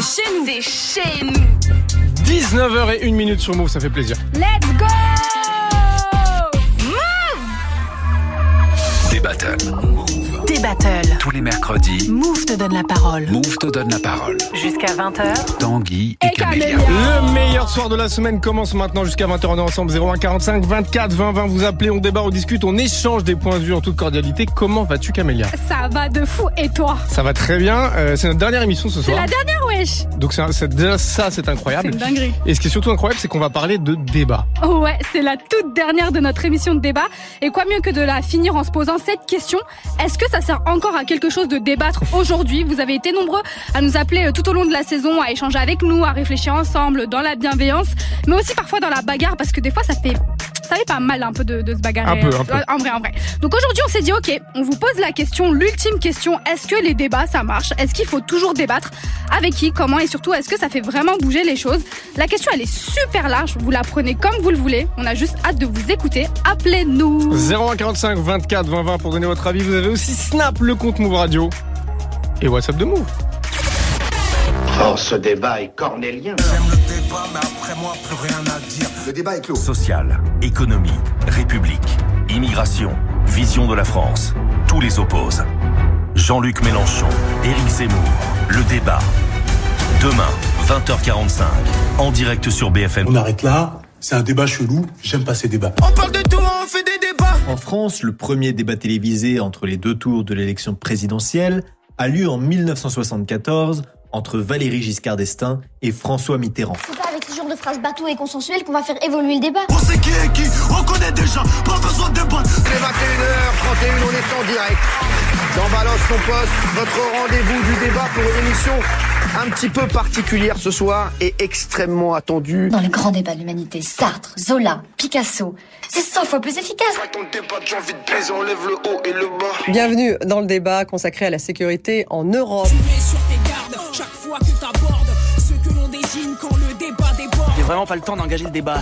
C'est chez nous. C'est chez nous. 19h01 minute sur Move, ça fait plaisir. Let's go. Move. Des battles. Tous les mercredis, Move te donne la parole. Move te donne la parole. Jusqu'à 20h. Tanguy et, Et Camélia. Le meilleur soir de la semaine commence maintenant jusqu'à 20h. On est ensemble 01 45 24 20 20. Vous appelez, on débat, on discute, on échange des points de vue en toute cordialité. Comment vas-tu, Camélia Ça va de fou. Et toi? Ça va très bien. Euh, c'est notre dernière émission ce C'est soir. la dernière, wesh Donc c'est, c'est- déjà ça, c'est C'est incroyable. une dinguerie. Et ce qui est surtout incroyable, c'est qu'on va parler de débat. Oh ouais, c'est la toute dernière de notre émission de débat. Et quoi mieux que de la finir en se posant cette question Est-ce que ça encore à quelque chose de débattre aujourd'hui. Vous avez été nombreux à nous appeler euh, tout au long de la saison, à échanger avec nous, à réfléchir ensemble, dans la bienveillance, mais aussi parfois dans la bagarre, parce que des fois ça fait ça fait pas mal un peu de, de se bagarrer. Un peu, un peu. En vrai, en vrai. Donc aujourd'hui, on s'est dit, ok, on vous pose la question, l'ultime question, est-ce que les débats, ça marche? Est-ce qu'il faut toujours débattre Avec qui Comment? Et surtout, est-ce que ça fait vraiment bouger les choses? La question, elle est super large, vous la prenez comme vous le voulez. On a juste hâte de vous écouter. Appelez-nous 01 45 24 20 20 pour donner votre avis. Vous avez aussi Snap, le compte Move Radio. Et WhatsApp de Move. Oh, ce débat est cornélien. Le débat est clos. Social, économie, république, immigration, vision de la France. Tous les opposent. Jean-Luc Mélenchon, Éric Zemmour, le débat. Demain, 20h45, en direct sur BFM. On arrête là. C'est un débat chelou. J'aime pas ces débats. En France, le premier débat télévisé entre les deux tours de l'élection présidentielle a lieu en 1974 entre Valéry Giscard d'Estaing et François Mitterrand. C'est pas avec ce genre de phrases bateau et consensuelles qu'on va faire évoluer le débat. On sait qui est qui, on connaît déjà, pas besoin de débattre. Les 21h31, on est en direct. Dans Balance ton poste, votre rendez-vous du débat pour une émission un petit peu particulière ce soir et extrêmement attendue. Dans le grand débat de l'humanité, Sartre, Zola, Picasso, c'est 100 fois plus efficace. Bienvenue dans le débat consacré à la sécurité en Europe. Vraiment pas le temps d'engager le débat.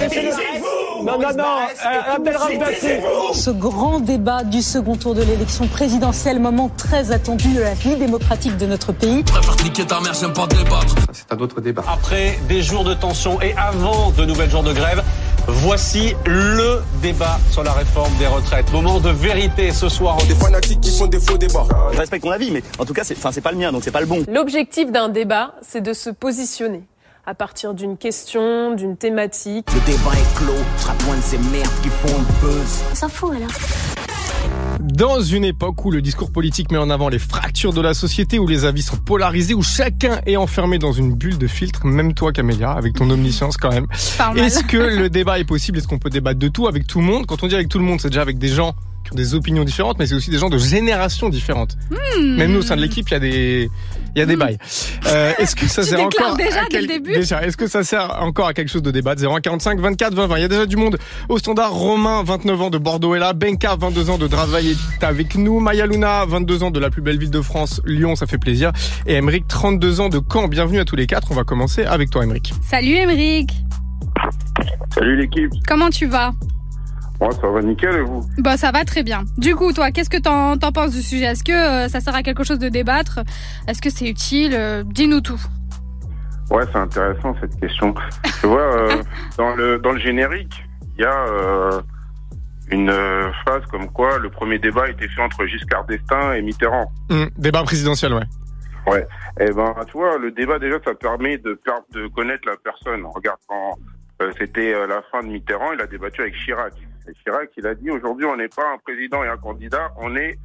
Ce grand débat du second tour de l'élection présidentielle, moment très attendu de la vie démocratique de notre pays. C'est un autre débat. Après des jours de tension et avant de nouvelles jours de grève, voici le débat sur la réforme des retraites. Moment de vérité ce soir. Des fanatiques qui font des faux débats. Je respecte ton avis, mais en tout cas, c'est, enfin, c'est pas le mien, donc c'est pas le bon. L'objectif d'un débat, c'est de se positionner à partir d'une question, d'une thématique. Le débat est clos, point de ces merdes qui font le buzz. On s'en fout alors. Dans une époque où le discours politique met en avant les fractures de la société, où les avis sont polarisés, où chacun est enfermé dans une bulle de filtre, même toi Camélia, avec ton omniscience quand même. Est-ce que le débat est possible? Est-ce qu'on peut débattre de tout avec tout le monde? Quand on dit avec tout le monde, c'est déjà avec des gens qui ont des opinions différentes, mais c'est aussi des gens de générations différentes. Hmm. Même nous, au sein de l'équipe, il y a des, il y a des bails. Euh, est-ce que ça Tu sert encore déjà à dès le quel- début déjà, est-ce que ça sert encore à quelque chose de débattre? 0145 24 20 20. Il y a déjà du monde au standard. Romain, 29 ans de Bordeaux est là. Benka, 22 ans de Dravail est avec nous. Maya Luna, 22 ans de la plus belle ville de France, Lyon, ça fait plaisir. Et Emeric, 32 ans de Caen. Bienvenue à tous les quatre. On va commencer avec toi, Emeric. Salut Émeric Salut l'équipe. Comment tu vas? Moi, ça va nickel et vous? Bah ça va très bien. Du coup, toi, qu'est-ce que t'en, t'en penses du sujet? Est-ce que euh, ça sert à quelque chose de débattre? Est-ce que c'est utile? Euh, Dis-nous tout. Ouais, c'est intéressant cette question. tu vois, euh, dans le dans le générique, il y a euh, une euh, phrase comme quoi le premier débat a été fait entre Giscard d'Estaing et Mitterrand. Hum, débat présidentiel, ouais. Ouais. Et ben, tu vois, le débat déjà, ça permet de per- de connaître la personne. Regarde quand euh, c'était euh, la fin de Mitterrand, il a débattu avec Chirac. Et Chirac, il a dit aujourd'hui, on n'est pas un président et un candidat, on est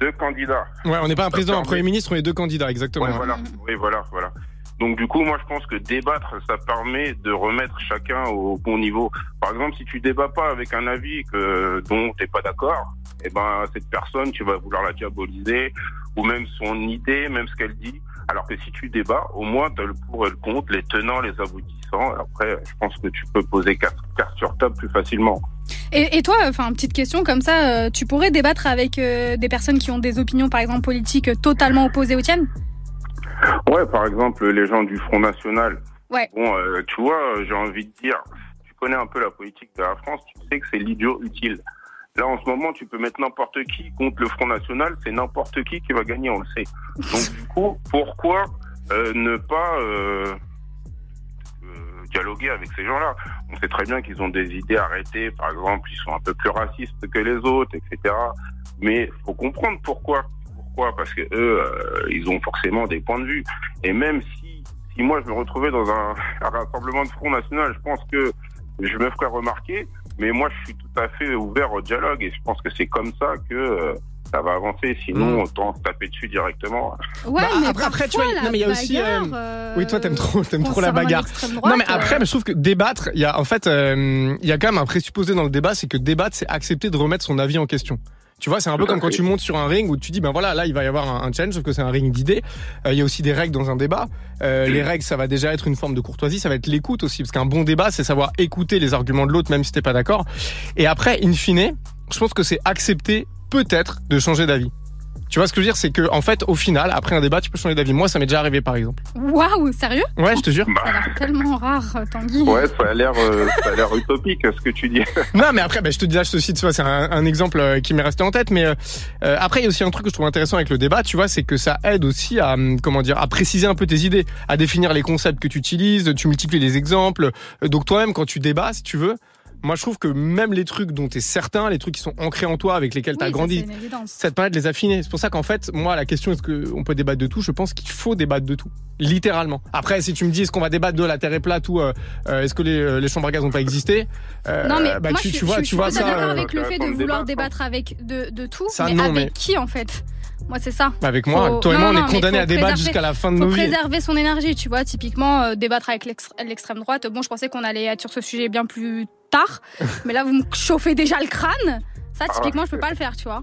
deux candidats. Ouais, on n'est pas un président, un permet- premier ministre, on est deux candidats, exactement. Ouais, voilà. Oui, voilà, voilà. Donc du coup, moi je pense que débattre, ça permet de remettre chacun au bon niveau. Par exemple, si tu débats pas avec un avis que dont t'es pas d'accord, eh ben cette personne, tu vas vouloir la diaboliser ou même son idée, même ce qu'elle dit. Alors que si tu débats, au moins tu as le pour et le contre, les tenants, les aboutissants. Après, je pense que tu peux poser carte, carte sur table plus facilement. Et, et toi, enfin, petite question comme ça, euh, tu pourrais débattre avec euh, des personnes qui ont des opinions, par exemple, politiques euh, totalement opposées aux tiennes? Ouais, par exemple, les gens du Front National. Ouais. Bon, euh, tu vois, j'ai envie de dire, tu connais un peu la politique de la France, tu sais que c'est l'idiot utile. Là, en ce moment, tu peux mettre n'importe qui contre le Front National, c'est n'importe qui qui va gagner, on le sait. Donc, du coup, pourquoi euh, ne pas euh, euh, dialoguer avec ces gens-là? On sait très bien qu'ils ont des idées arrêtées, par exemple, ils sont un peu plus racistes que les autres, etc. Mais faut comprendre pourquoi. Pourquoi? Parce que eux, euh, ils ont forcément des points de vue. Et même si, si moi je me retrouvais dans un, un rassemblement de Front National, je pense que je me ferais remarquer. Mais moi, je suis tout à fait ouvert au dialogue et je pense que c'est comme ça que euh, ça va avancer. Sinon, Mm. autant se taper dessus directement. Ouais, Bah, mais après, après, tu vois, non, mais il y a aussi, euh, euh, Oui, toi, t'aimes trop, t'aimes trop la bagarre. droite, non, mais après, euh, mais je trouve que débattre, il y a, en fait, euh, il y a quand même un présupposé dans le débat, c'est que débattre, c'est accepter de remettre son avis en question. Tu vois, c'est un peu comme quand tu montes sur un ring où tu dis, ben voilà, là, il va y avoir un, un challenge, sauf que c'est un ring d'idées. Euh, il y a aussi des règles dans un débat. Euh, les règles, ça va déjà être une forme de courtoisie, ça va être l'écoute aussi, parce qu'un bon débat, c'est savoir écouter les arguments de l'autre, même si t'es pas d'accord. Et après, in fine, je pense que c'est accepter peut-être de changer d'avis. Tu vois ce que je veux dire, c'est que en fait, au final, après un débat, tu peux changer d'avis. Moi, ça m'est déjà arrivé, par exemple. Waouh, sérieux? Ouais, je te jure. Ça a l'air tellement rare, euh, Tanguy. Ouais, ça a l'air, euh, ça a l'air utopique ce que tu dis. Non, mais après, bah, je te dis là, je te cite, tu vois, c'est un, un exemple euh, qui m'est resté en tête. Mais euh, euh, après, il y a aussi un truc que je trouve intéressant avec le débat, tu vois, c'est que ça aide aussi à, hum, comment dire, à préciser un peu tes idées, à définir les concepts que tu utilises, tu multiplies les exemples. Donc toi-même, quand tu débats, si tu veux, moi, je trouve que même les trucs dont tu es certain, les trucs qui sont ancrés en toi, avec lesquels tu as Oui, grandi, ça te permet de les affiner. C'est pour ça qu'en fait, moi, la question est-ce qu'on peut débattre de tout? Je pense qu'il faut débattre de tout, littéralement. Après, si tu me dis est-ce qu'on va débattre de la Terre est plate ou euh, euh, est-ce que les, euh, les chambres à gaz n'ont pas existé? Euh, Non mais bah, moi tu, je, tu vois, je tu suis vois ça. d'accord euh, avec le fait de vouloir débattre, débattre avec de, de tout, Ça, mais non, avec mais- qui en fait? Moi c'est ça. Avec moi, Faut- toi et moi, non, on non, est condamnés faut à débattre jusqu'à la fin de faut nos vies. préserver son énergie, tu vois. Typiquement, euh, débattre avec l'ex- l'extrême droite. Bon, je pensais qu'on allait être sur ce sujet bien plus tard, mais là vous me chauffez déjà le crâne. Ça, Ah, typiquement, je peux pas le faire, tu vois.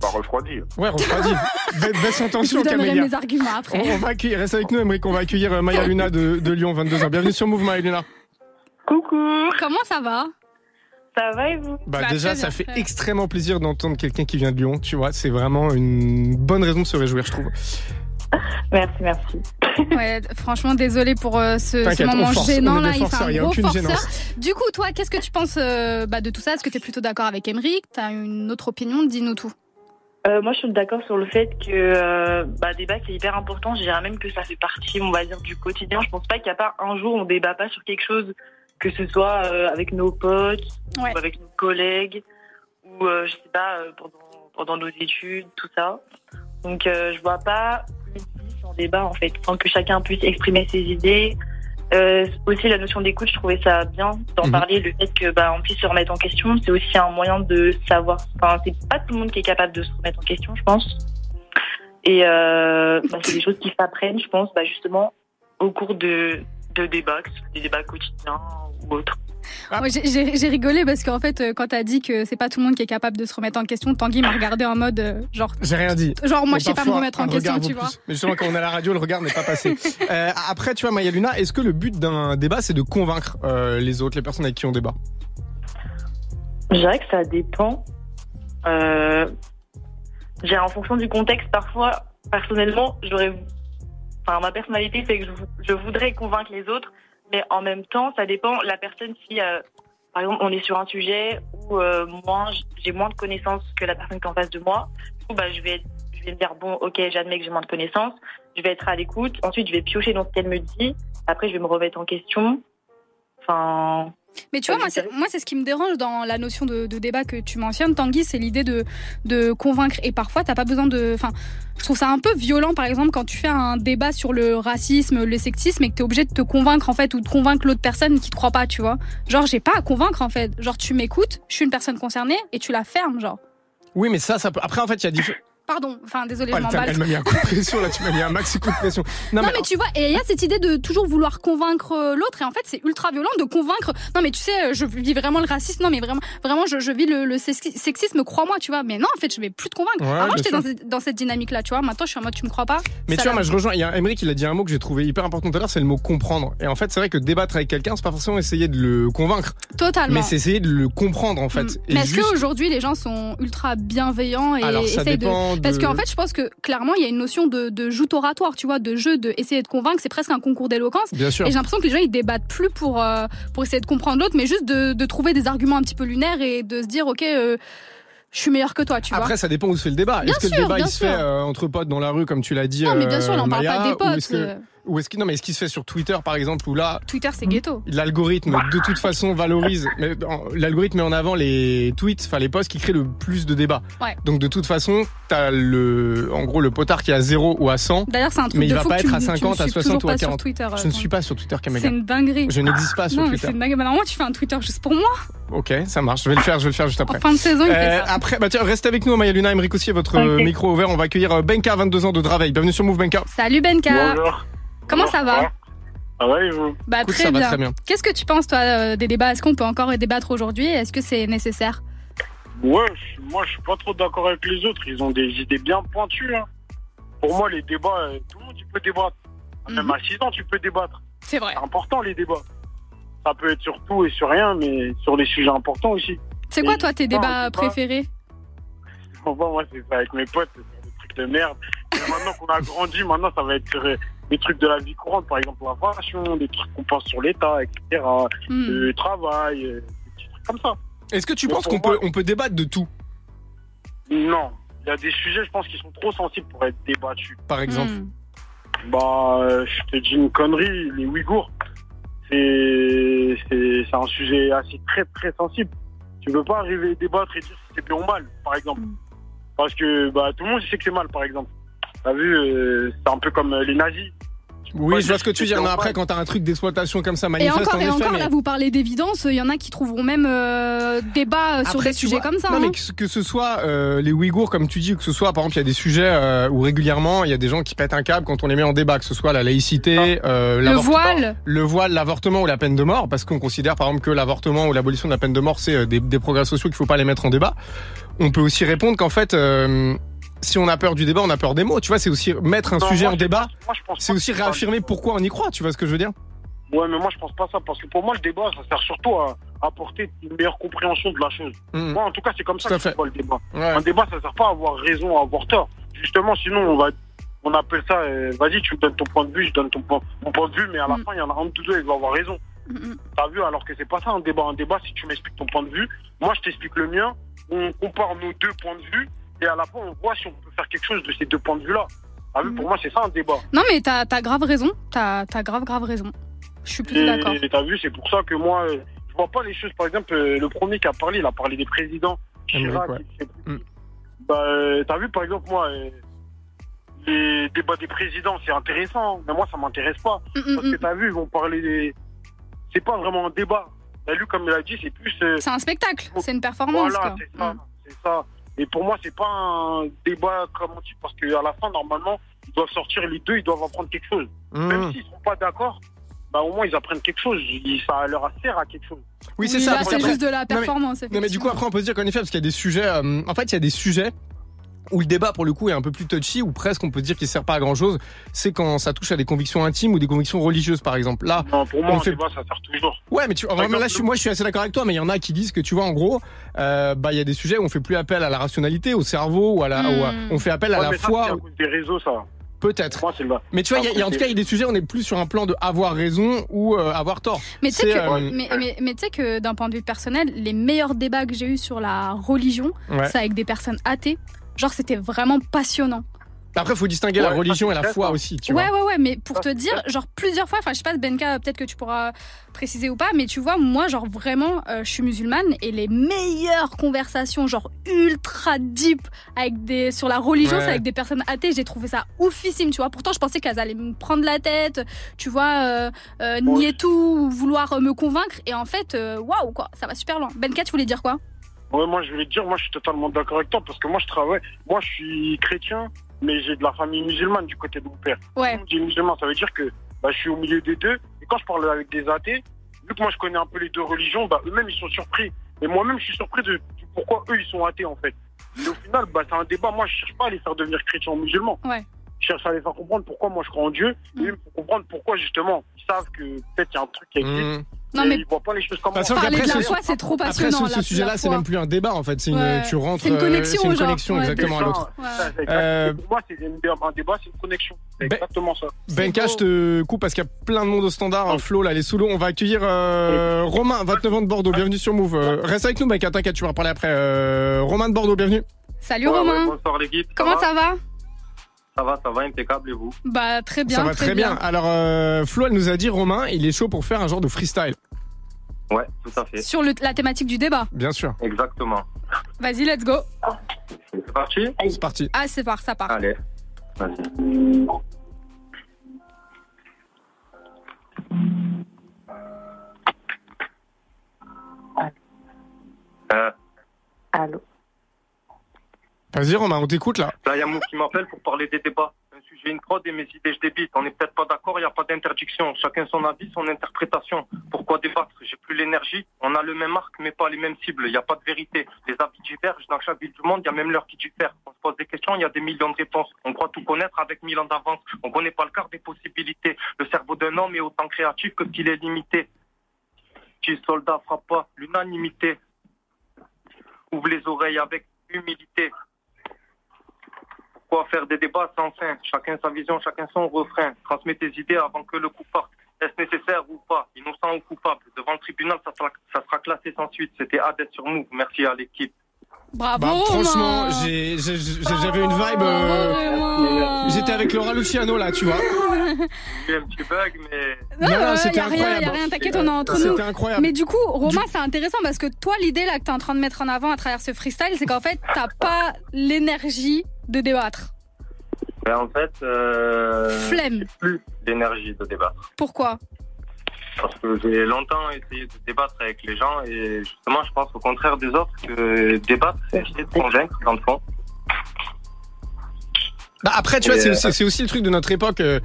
Pas refroidi. Ouais, refroidi. Ba- Baisse en Je tension, vous donnerai Camélia. mes arguments après. On, on va accueillir, reste avec nous, Emmerich, on va accueillir euh, Maya Luna de, de Lyon, 22 ans. Bienvenue sur Move, Maya Luna. Coucou, Comment ça va? Ça va et vous? Bah, Bah, déjà, ça fait extrêmement plaisir d'entendre quelqu'un qui vient de Lyon, tu vois. C'est vraiment une bonne raison de se réjouir, je trouve. Merci, merci. Ouais, franchement, désolé pour euh, ce, moment force, gênant là. Il fait un y a gros aucune forceur. gênance. Du coup, toi, qu'est-ce que tu penses euh, bah, de tout ça? Est-ce que tu es plutôt d'accord avec Emeric T'as une autre opinion? Dis-nous tout. Euh, moi, je suis d'accord sur le fait que euh, bah, débat c'est hyper important. Je dirais même que ça fait partie, on va dire, du quotidien. Je pense pas qu'il n'y a pas un jour où on débat pas sur quelque chose, que ce soit euh, avec nos potes, Ouais. ou avec nos collègues, ou euh, je sais pas euh, pendant, pendant nos études, tout ça. Donc, euh, je vois pas sans débat en fait, sans que chacun puisse exprimer ses idées. Euh, aussi la notion d'écoute, je trouvais ça bien d'en Mhm. parler. Le fait que bah on puisse se remettre en question, c'est aussi un moyen de savoir. Enfin, c'est pas tout le monde qui est capable de se remettre en question, je pense. Et euh, bah, c'est des choses qui s'apprennent, je pense, bah, justement au cours de de débats, que ce soit des débats quotidiens ou autres. Ah. J'ai- J'ai j'ai rigolé parce qu'en fait, euh, quand t'as dit que c'est pas tout le monde qui est capable de se remettre en question, Tanguy m'a regardé en mode euh, genre. J'ai rien dit. Genre, moi, je sais pas me remettre en question, tu vois. Mais justement, quand on est à la radio, le regard n'est pas passé. Euh, après, tu vois, Maya Luna, est-ce que le but d'un débat, c'est de convaincre euh, les autres, les personnes avec qui on débat? Je dirais que ça dépend. Dirais en fonction du contexte, parfois, personnellement, j'aurais. Enfin, ma personnalité fait que je voudrais convaincre les autres, mais en même temps, ça dépend la personne si, euh, par exemple, on est sur un sujet où euh, moi, j'ai moins de connaissances que la personne qui est en face de moi. Du coup, bah, je vais, je vais me dire bon, ok, j'admets que j'ai moins de connaissances. Je vais être à l'écoute. Ensuite, je vais piocher dans ce qu'elle me dit. Après, je vais me remettre en question. Enfin. Mais tu vois, moi, c'est moi, c'est ce qui me dérange dans la notion de, de débat que tu mentionnes, Tanguy, c'est l'idée de, de convaincre. Et parfois, t'as pas besoin de. Enfin, je trouve ça un peu violent, par exemple, quand tu fais un débat sur le racisme, le sexisme, et que t'es obligé de te convaincre, en fait, ou de convaincre l'autre personne qui te croit pas, tu vois. Genre, j'ai pas à convaincre, en fait. Genre, tu m'écoutes, je suis une personne concernée, et tu la fermes, genre. Oui, mais ça, ça peut. Après, en fait, il y a. Pardon, enfin, désolé, Oh, je m'emballe. elle m'a mis un coup de pression là, tu m'as mis un maxi coup de pression. Non, mais, tu vois, et il y a cette idée de toujours vouloir convaincre euh, l'autre, et en fait, c'est ultra violent de convaincre. Non, mais tu sais, euh, je vis vraiment le racisme, non, mais vraiment, vraiment, je, je vis le, le sexi- sexisme, crois-moi, tu vois. Mais non, en fait, je vais plus te convaincre. Ouais, Avant, j'étais dans, cette- dans cette dynamique-là, tu vois. Maintenant, je suis en mode, tu me crois pas. Mais tu vois, moi je rejoins. Il y a Emery qui a dit un mot que j'ai trouvé hyper important tout à l'heure, c'est le mot comprendre. Et en fait, c'est vrai que débattre avec quelqu'un, c'est pas forcément essayer de le convaincre, Totalement. mais c'est essayer de le comprendre en fait. Mm. Mais est-ce juste- qu'aujourd'hui les gens sont ultra bienveillants et Alors, ça essayent dépend de... Parce de- qu'en fait, je pense que clairement, il y a une notion de, de joute oratoire, tu vois, de jeu, de essayer de convaincre. C'est presque un concours d'éloquence. Bien sûr. Et j'ai l'impression que les gens ils débattent plus pour euh, pour essayer de comprendre l'autre, mais juste de, de trouver des arguments un petit peu lunaires et de se dire, ok, euh, je suis meilleur que toi, tu vois. Après, ça dépend où se fait le débat. Est-ce que le débat il se fait euh, entre potes dans la rue, comme tu l'as dit Non, mais bien sûr, là, on parle Maya, pas des potes. Ou est-ce que non mais est-ce qui se fait sur Twitter par exemple où là Twitter, c'est ghetto. l'algorithme de toute façon valorise mais l'algorithme met en avant les tweets, enfin les posts qui créent le plus de débats. Ouais. Donc de toute façon, t'as le en gros le potard qui est à 0 ou à 100. D'ailleurs, c'est un truc mais il de va fou pas être à me dis- tu me 50, à suis 60 toujours ou à pas sur 40. Twitter, Je ne euh, suis pas sur Twitter Kamega. C'est une dinguerie. Je n'existe pas sur non, mais Twitter. c'est une dinguerie. Bah, normalement, tu fais un Twitter juste pour moi. Ok, ça marche. Je vais le faire. Je vais le faire juste après. En fin de saison, il fait ça. Après, bah tiens, restez avec nous, Maya Luna, Emmerich aussi, votre euh, micro ouvert. On va accueillir euh, Benka, 22 ans de Draveil. Bienvenue sur Move, Benka. Salut Benka. Comment ça va Ah ouais, et vous Bah Écoute, très, ça va bien. très bien. Qu'est-ce que tu penses toi euh, des débats? Est-ce qu'on peut encore débattre aujourd'hui? Est-ce que c'est nécessaire? Ouais, je- moi je suis pas trop d'accord avec les autres. Ils ont des idées bien pointues. hein. Pour moi, les débats, euh, tout le monde il peut débattre. Même à 6 ans, tu peux débattre. C'est vrai. C'est important les débats. Ça peut être sur tout et sur rien, mais sur les sujets importants aussi. C'est quoi toi tes débats préférés? Bon, moi, c'est ça avec mes potes, c'est des trucs de merde. Maintenant qu'on a grandi, maintenant, ça va être sur, euh, des trucs de la vie courante, par exemple la fashion, des trucs qu'on pense sur l'État, etc. Hmm. Le travail, euh, des petits trucs comme ça. Est-ce que tu Mais penses qu'on peut, on peut débattre de tout, Non. Il y a des sujets, je pense, qui sont trop sensibles pour être débattus. par exemple Hmm. Bah, euh, je te dis une connerie, les Ouïghours, c'est c'est c'est un sujet assez très très sensible. Tu peux pas arriver à débattre et dire si c'est bien ou mal, par exemple. Parce que bah tout le monde sait que c'est mal, par exemple. T'as vu, euh, c'est un peu comme euh, les nazis. Oui, je vois ce que dire tu c'est Mais bien après, quand t'as un truc d'exploitation comme ça, Et manifeste encore en et effet. encore mais- là vous parlez d'évidence, il y en a qui trouveront même euh, débat sur des sujets vois- comme ça. Non, hein. mais que, que ce soit euh, les Ouïghours, comme tu dis, ou que ce soit, par exemple, il y a des sujets euh, où régulièrement, il y a des gens qui pètent un câble quand on les met en débat, que ce soit la laïcité, euh, Le l'avortement- voile. le voile, l'avortement ou la peine de mort, parce qu'on considère, par exemple, que l'avortement ou l'abolition de la peine de mort, c'est euh, des, des progrès sociaux qu'il faut pas les mettre en débat. On peut aussi répondre qu'en fait, euh, si on a peur du débat, on a peur des mots. Tu vois, c'est aussi mettre un Non, sujet moi, en débat. C'est aussi réaffirmer pourquoi on y croit. Tu vois ce que je veux dire? Ouais, mais moi je pense pas ça parce que pour moi le débat ça sert surtout à apporter une meilleure compréhension de la chose. Mhm. Moi en tout cas c'est comme ça à que je fait. vois le débat. Ouais. Un débat ça sert pas à avoir raison, à avoir tort. Justement sinon on va on appelle ça euh, vas-y tu me donnes ton point de vue, je donne ton point, mon point de vue mais à la fin il y en a un de tous deux il va avoir raison. T'as vu alors que c'est pas ça un débat. Un débat si tu m'expliques ton point de vue, moi je t'explique le mien, on compare nos deux points de vue et à la fin on voit si on peut faire quelque chose de ces deux points de vue là. T'as vu pour moi c'est ça un débat. Non mais t'as as grave raison, t'as as grave grave raison. Je suis plus Et d'accord. t'as vu, c'est pour ça que moi, euh, je vois pas les choses. Par exemple, euh, le premier qui a parlé, il a parlé des présidents. Chirac, ouais. plus. Bah, euh, t'as vu, par exemple, moi, les débats des présidents, c'est intéressant, mais moi, ça m'intéresse pas. Mm, Parce que t'as vu, ils vont parler des. C'est pas vraiment un débat. T'as lu, comme il a dit, c'est plus. C'est un spectacle, c'est une performance. voilà. Mm. c'est ça, c'est ça. Et pour moi, c'est pas un débat comme on dit, parce qu'à la fin, normalement, ils doivent sortir les deux, ils doivent apprendre quelque chose. Mmh. Même s'ils sont pas d'accord, bah au moins ils apprennent quelque chose. Ça leur sert à quelque chose. Oui, c'est Oui, ça. c'est juste de la Non, mais- performance, Non, mais du coup, après, on peut se dire qu'en effet, parce qu'il y a des sujets. euh, en fait, il y a des sujets où le débat, pour le coup, est un peu plus touchy, ou presque, on peut dire qu'il sert pas à grand chose. C'est quand ça touche à des convictions intimes ou des convictions religieuses, par exemple. Là, Non, pour moi, on fait. débat, ça sert toujours. Ouais, mais tu là, je suis, moi, je suis assez d'accord avec toi, mais il y en a qui disent que, tu vois, en gros, euh, bah, il y a des sujets où on fait plus appel à la rationalité, au cerveau, ou à la, ou à- on fait appel à la mais ça, foi. à cause des réseaux, ça. Peut-être. Moi, c'est le- Mais tu vois, il y a- y a- en tout cas, il y a des sujets, on est plus sur un plan de avoir raison ou euh, avoir tort. Mais tu sais C'est, que, euh, mais, mais, mais tu sais que d'un point de vue personnel, les meilleurs débats que j'ai eus sur la religion, Ouais. c'est avec des personnes athées. Genre, c'était vraiment passionnant. Après, il faut distinguer la religion et la foi aussi, tu ouais, vois. ouais, ouais, mais pour te dire, genre plusieurs fois, enfin, je sais pas, Benka, peut-être que tu pourras préciser ou pas, mais tu vois, moi, genre vraiment, euh, je suis musulmane et les meilleures conversations, genre ultra deep, avec des, sur la religion, Ouais. c'est avec des personnes athées, j'ai trouvé ça oufissime, tu vois. Pourtant, je pensais qu'elles allaient me prendre la tête, tu vois, euh, euh, nier tout, vouloir me convaincre, et en fait, waouh, quoi, ça va super loin. Benka, tu voulais dire quoi? Ouais, moi, je voulais te dire, moi, je suis totalement d'accord avec toi parce que moi, je travaille. Moi, je suis chrétien, mais j'ai de la famille musulmane du côté de mon père. Ouais. Dit musulman, ça veut dire que bah, je suis au milieu des deux. Et quand je parle avec des athées, vu que moi, je connais un peu les deux religions, bah, eux-mêmes, ils sont surpris. Et moi-même, je suis surpris de, pourquoi eux, ils sont athées, en fait. Et au final, bah, c'est un débat. Moi, je cherche pas à les faire devenir chrétiens ou musulmans. Ouais. Je cherche à les faire comprendre pourquoi moi, je crois en Dieu. Et eux, pour comprendre pourquoi, justement, ils savent que peut-être il y a un truc qui existe. Non, mais- ils voient pas les choses comme Parce Parler de la foi, c'est trop Après, passionnant. ce, ce sujet-là, c'est même plus un débat, en fait. C'est une, Ouais. tu rentres. C'est une euh, connexion, c'est une connexion, Ouais. exactement, à l'autre. Euh, moi, c'est une- un débat, c'est une connexion. C'est Ben- exactement ça. Benka, je te coupe parce qu'il y a plein de monde au standard. Flo, là, les sous l'eau. On va accueillir euh, Romain, 29 ans de Bordeaux. Bienvenue sur Move. Euh, reste avec nous, Benka. T'inquiète, tu vas parler après. Euh, Romain de Bordeaux, bienvenue. Salut Romain. bonsoir l'équipe. Comment ça va? Ça va, ça va, impeccable et vous Bah très bien. Ça va très bien. Alors euh, Flo, elle nous a dit Romain, il est chaud pour faire un genre de freestyle. Ouais, tout à fait. Sur le- la thématique du débat. Bien sûr. Exactement. Vas-y, let's go. C'est parti C'est parti. Ah, c'est part, ça part. Allez, vas-y. Euh, Allô Vas-y Romain, on t'écoute là. là, il y a Mou qui m'appelle pour parler des débats. Un sujet, une prod et mes idées, je débite. On n'est peut-être pas d'accord, il n'y a pas d'interdiction. Chacun son avis, son interprétation. Pourquoi débattre? J'ai plus l'énergie. On a le même arc, mais pas les mêmes cibles. Il n'y a pas de vérité. Les avis divergent dans chaque ville du monde. Il y a même l'heure qui diffère. On se pose des questions, il y a des millions de réponses. On croit tout connaître avec mille ans d'avance. On connaît pas le quart des possibilités. Le cerveau d'un homme est autant créatif que qu'il est limité. Qui soldat frappe pas l'unanimité. Ouvre les oreilles avec humilité. Pourquoi faire des débats sans fin? Chacun sa vision, chacun son refrain. Transmets tes idées avant que le coup parte. Est-ce nécessaire ou pas? Innocent ou coupable? Devant le tribunal, ça sera, ça sera classé sans suite. C'était Hades sur nous. Merci à l'équipe. Bravo. Bah, franchement, Romain. j'ai- j'ai- j'ai- j'avais une vibe. euh, J'étais avec Laura Luciano là, tu vois. J'ai eu un petit bug, mais. Non, Non, non, c'était y a rien, y a incroyable. rien, t'inquiète, on est entre nous. C'était incroyable. Mais du coup, Romain, c'est intéressant parce que toi, l'idée là que t'es en train de mettre en avant à travers ce freestyle, c'est qu'en fait, t'as pas l'énergie de débattre. Ben, en fait, euh, Flemme. plus d'énergie de débattre. Pourquoi? Parce que j'ai longtemps essayé de débattre avec les gens et justement, je pense au contraire des autres que débattre, c'est essayer de convaincre dans le fond. Bah après, tu vois, Et, euh, aussi, c'est aussi le truc de notre époque. euh,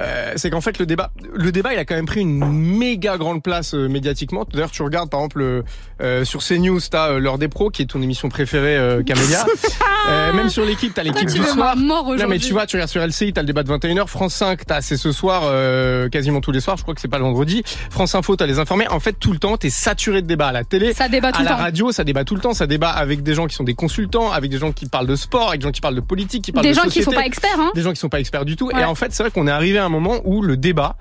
euh, c'est qu'en fait le débat, le débat, il a quand même pris une méga grande place euh, médiatiquement. D'ailleurs, tu regardes par exemple euh, euh, sur CNews, t'as l'heure des pros, qui est ton émission préférée, euh, Camélia. Euh, même sur l'équipe, t'as l'équipe du soir. mort non mais tu vois, tu regardes sur LCI, t'as le débat de 21h. France 5, t'as c'est ce soir, euh, quasiment tous les soirs. Je crois que c'est pas le vendredi. France Info, t'as les informés. En fait, tout le temps, t'es saturé de débats à la télé. Ça débat tout à le la temps. radio, ça débat tout le temps. Ça débat avec des gens qui sont des consultants, avec des gens qui parlent de sport, avec des gens qui parlent de politique, qui parlent Des de gens qui société sont pas experts, hein. des gens qui sont pas experts du tout. Ouais. Et en fait, c'est vrai qu'on est arrivé à un moment où le débat,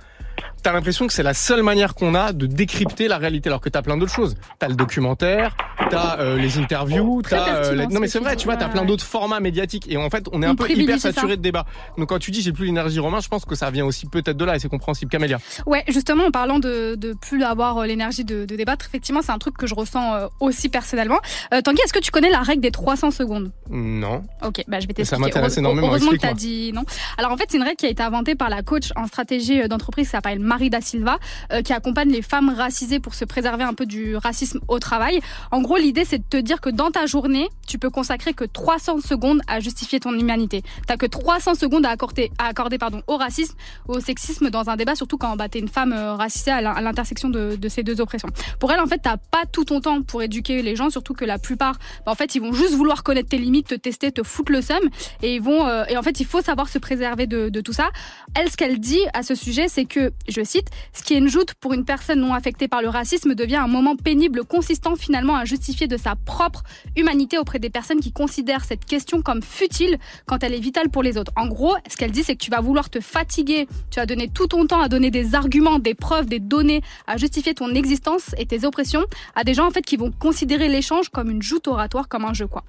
t'as l'impression que c'est la seule manière qu'on a de décrypter la réalité, alors que t'as plein d'autres choses. T'as le documentaire, t'as euh, les interviews, t'as. pertinent, les- Non mais c'est vrai, tu vois, t'as plein d'autres formats médiatiques. Et en fait, on est On un peu hyper ça. saturé de débat. Donc quand tu dis j'ai plus l'énergie romain, je pense que ça vient aussi peut-être de là et c'est compréhensible. Camélia. Ouais, justement, en parlant de, de plus avoir euh, l'énergie de, de débattre, effectivement, c'est un truc que je ressens euh, aussi personnellement. Euh, Tanguy, est-ce que tu connais la règle des 300 secondes? Non. Ok, bah je vais Mais ça t'expliquer. m'intéresse énormément, Heureusement que t'as dit non. Alors en fait, c'est une règle qui a été inventée par la coach en stratégie euh, d'entreprise qui s'appelle Marie da Silva, euh, qui accompagne les femmes racisées pour se préserver un peu du racisme au travail. En gros, l'idée, c'est de te dire que dans ta journée, tu peux consacrer que 300 secondes à justifier ton humanité. T'as que 300 secondes à accorder, à accorder pardon, au racisme, au sexisme dans un débat, surtout quand bah, t'es une femme euh, racisée à l'in- à l'intersection de, de ces deux oppressions. Pour elle, en fait, t'as pas tout ton temps pour éduquer les gens, surtout que la plupart, bah, en fait, ils vont juste vouloir connaître tes limites, te tester, te foutre le seum, et ils vont, euh, et en fait, il faut savoir se préserver de, de tout ça. Elle, ce qu'elle dit à ce sujet, c'est que, je cite, ce qui est une joute pour une personne non affectée par le racisme devient un moment pénible consistant finalement à justifier de sa propre humanité auprès des personnes qui considèrent cette question comme futile quand elle est vitale pour les autres. En gros, ce qu'elle dit, c'est que tu vas vouloir te fatiguer, tu vas donner tout ton temps à donner des arguments, des preuves, des données, à justifier ton existence et tes oppressions à des gens en fait qui vont considérer l'échange comme une joute oratoire, comme un jeu quoi.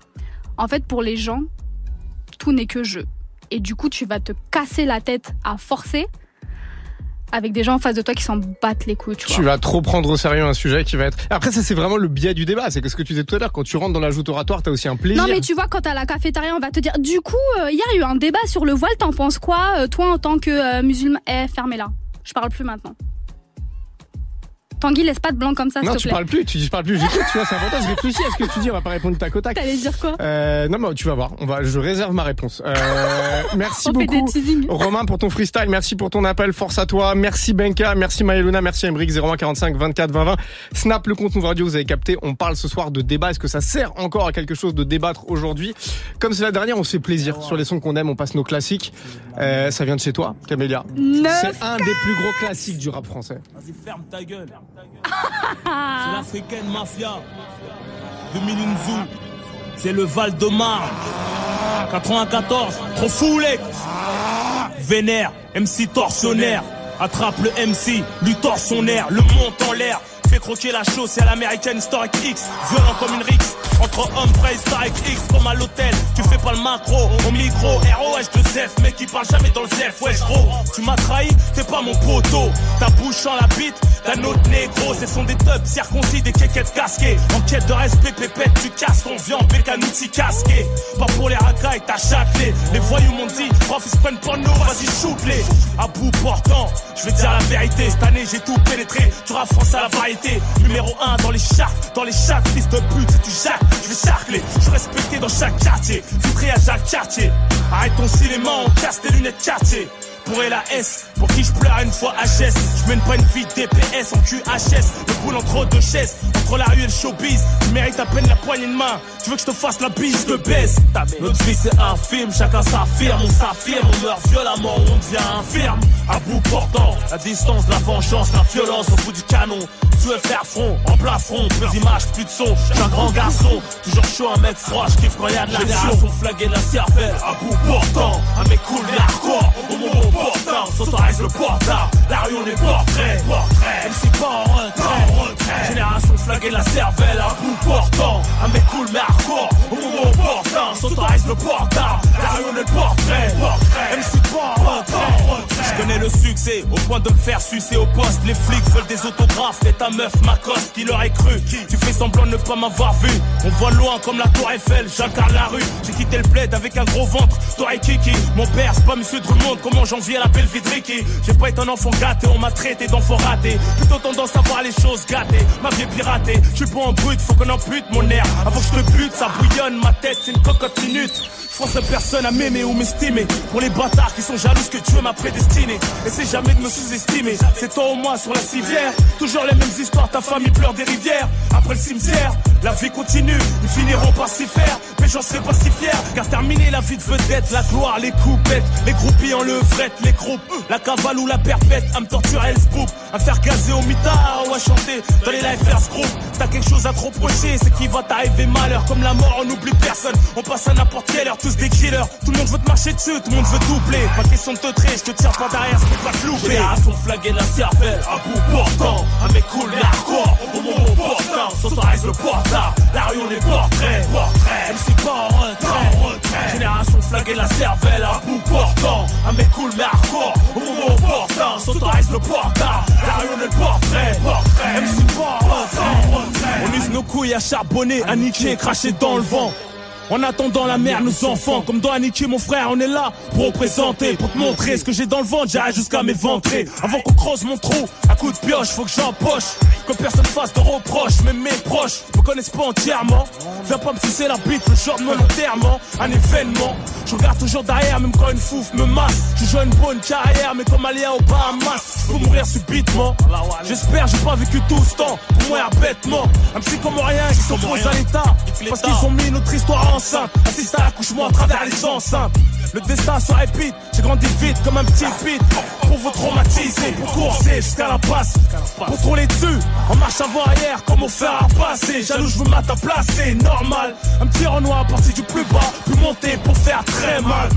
En fait, pour les gens, tout n'est que jeu. Et du coup, tu vas te casser la tête à forcer avec des gens en face de toi qui s'en battent les couilles, tu vois. Vas trop prendre au sérieux un sujet qui va être. Après, ça c'est vraiment le biais du débat. C'est que ce que tu disais tout à l'heure, quand tu rentres dans la joute oratoire, t'as aussi un plaisir. Non mais tu vois quand à la cafétéria on va te dire du coup euh, hier il y a eu un débat sur le voile t'en penses quoi euh, toi en tant que euh, musulman? Eh fermez-la je parle plus maintenant Tanguy laisse pas de blanc comme ça s'il Non, te tu plaît parles plus, tu dis je parle plus, j'écoute, tu vois, c'est important, je réfléchis à ce que tu dis, on va pas répondre tac au tac. T'allais dire quoi? Euh, non, mais tu vas voir, on va, je réserve ma réponse. Euh, merci On fait beaucoup. Romain, pour ton freestyle, merci pour ton appel, force à toi, merci Benka, merci Maëluna, merci Embrick, 0145 24 20 20. Snap le compte Move Radio, vous avez capté, on parle ce soir de débat, est-ce que ça sert encore à quelque chose de débattre aujourd'hui? Comme c'est la dernière, on se fait plaisir, sur les sons qu'on aime, on passe nos classiques. Euh, ça vient de chez toi, Camélia. C'est un des plus gros classiques du rap français. Vas-y, ferme ta gueule. C'est l'africaine mafia de Mininzou. C'est le Val de Marne. 94, trop foulé. Vénère, MC torsionnaire. Attrape le MC, lui tord son air, le monte en l'air. Fait croquer la chose, c'est à l'américaine Historic X. Violent comme une Rix. Entre hommes préhistoriques X comme à Tu fais pas le macro. Au micro, ROH de Zef, mec qui parle jamais dans le Zef. Wesh gros, tu m'as trahi, t'es pas mon poteau. Ta bouche en la bite d'un autre négro. Ce sont des tubs circoncis, des quéquettes casquées. En quête de respect, pépette, tu casses ton viande un outil casqué. Pas pour les racailles, t'as châtelé. Les voyous m'ont dit, prof, ils se prennent pour nous, vas-y, shoot-les. À bout portant, je vais dire la vérité. Cette année, j'ai tout pénétré. Tu France à la variété. Numéro 1 dans les charts, dans les chats, fils de pute, si tu jacques, je vais charcler. Je respecté dans chaque quartier, filtré à quartier. Arrête ton cinéma, on casse tes lunettes quartier pour la S, pour qui je pleure une fois HS. Je mène pas une vie DPS en QHS, le boule entre deux chaises, entre la rue et le showbiz. Tu mérites à peine la poignée de main, tu veux que je te fasse la bise de baisse. Notre vie c'est un chacun s'affirme, on s'affirme, on meurt violemment, on devient infirme. À bout portant, la distance, la vengeance, la violence au bout du canon. Tu veux faire front, en plein front, plus d'images, plus de son. J'suis un grand garçon, toujours chaud, un mec froid, j'kiffe quand y'a de l'action. Génération flaguée de la cervelle, à bout portant, un mec cool hardcore, au opportun, s'autorise le portable. La rue on est portrait, portrait, pas en retrait. Génération flaguée la cervelle, à bout portant, un mec cool mais hardcore, au moment opportun, s'autorise le portable. La rue on est portrait, portrait, MC pas en retrait. Je connais le succès, au point de me faire sucer au poste. Les flics veulent des autographes, et ta meuf m'accoste, qui l'aurait cru Tu fais semblant de ne pas m'avoir vu. On voit loin comme la tour Eiffel, j'incarne la rue. J'ai quitté le bled avec un gros ventre, toi et Kiki. Mon père, c'est pas monsieur Drummond, comment j'en vis à la belle Vidriki. J'ai pas été un enfant gâté, on m'a traité d'enfant raté. Plutôt tendance à voir les choses gâtées, ma vie est piratée. Je suis pas en brut, faut qu'on ampute mon air. Avant que je te bute, ça bouillonne, ma tête, c'est une cocotte minute. Je personne à m'aimer ou m'estimer. Pour les bâtards qui sont jaloux que Dieu m'a prédestiné. Essaie jamais de me sous-estimer. C'est toi au moins sur la civière. Toujours les mêmes histoires, ta famille pleure des rivières. Après le cimetière, la vie continue. Ils finiront par s'y faire. Mais j'en serai pas si fier. Car terminer la vie de vedette, la gloire, les coupettes. Les groupies en levrette, les groupes. La cavale ou la perpète. À me torturer, elle groupe. À me faire gazer au mitard ou à chanter dans les live first group. T'as quelque chose à te reprocher, c'est qu'il va t'arriver malheur. Comme la mort, on n'oublie personne. On passe à n'importe quelle heure tous des killers. Tout le monde veut te marcher dessus, tout le monde veut doubler. Pas question de te traiter, je te tire pas derrière, je peux pas te louper. Génération de la cervelle, à bout portant. Un mec cool hardcore, au moment opportun. S'autorise le portable, la rue on est portrait. Portrait, MC pas en retrait. Génération flaguée de la cervelle, à bout portant. Un mec cool le on est portrait. Portrait, pas en retrait. On use nos couilles à charbonner, à niquer, cracher dans le vent. En attendant la mère, nos enfants, comme dans Aniki, mon frère, on est là pour représenter, pour te montrer ce que j'ai dans le ventre, j'arrête jusqu'à m'éventrer. Avant qu'on creuse mon trou, à coup de pioche, faut que j'empoche. Que personne fasse de reproches, même mes proches me connaissent pas entièrement. Viens pas me sucer la bite, le genre enterrement, un événement. Je regarde toujours derrière, même quand une fouf me masse. Je joue une bonne carrière, mais comme alien au Bahamas, je peux mourir subitement. J'espère, j'ai pas vécu tout ce temps, pour mourir bêtement. Un petit comme rien, qui s'oppose à l'état, parce qu'ils ont mis notre histoire enceinte. Assiste à l'accouchement à travers les enceintes. Le destin se répète, j'ai grandi vite comme un petit pit. Pour vous traumatiser, pour courser jusqu'à la passe. Contrôler dessus, en marche avant-arrière, comme on fait à passer. Jaloux, je veux mettre à placer, normal. Un petit renoir à partir du plus bas, puis monter pour faire très mal.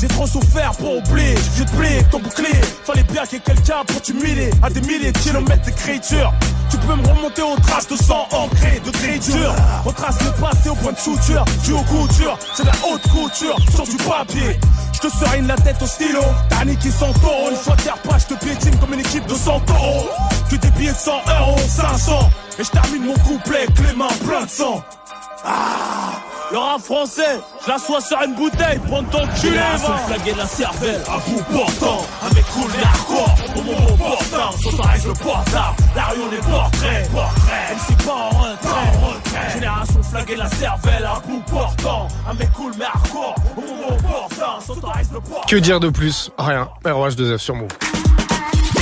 J'ai trop souffert pour oublier, j'ai te plier ton bouclier. Fallait bien qu'il y ait quelqu'un pour t'humilier. À des milliers de kilomètres d'écriture. Tu peux me remonter aux traces de sang ancré, de créature. Aux traces de passé au point de suture. Tu aux coutures, c'est de la haute couture sur du papier. Je te serine la tête au stylo. T'as niqué 100 euros. Une fois terre pas, je te piétine comme une équipe de 100 euros. Que des billets de 100 euros, 500. Et je termine mon couplet, mains plein de sang. Ah le rap français, je l'assois sur une bouteille, prends ton cul va. flaguer de la cervelle, à bout portant, un mec cool mais hardcore, au moment opportun, s'autorise le portable, la rue on est portrait, portrait, MC pas en retrait, génération la cervelle, à bout portant, cool mais hardcore, au moment opportun, s'autorise le portable. Que dire de plus? Rien. ROH2F sur Move.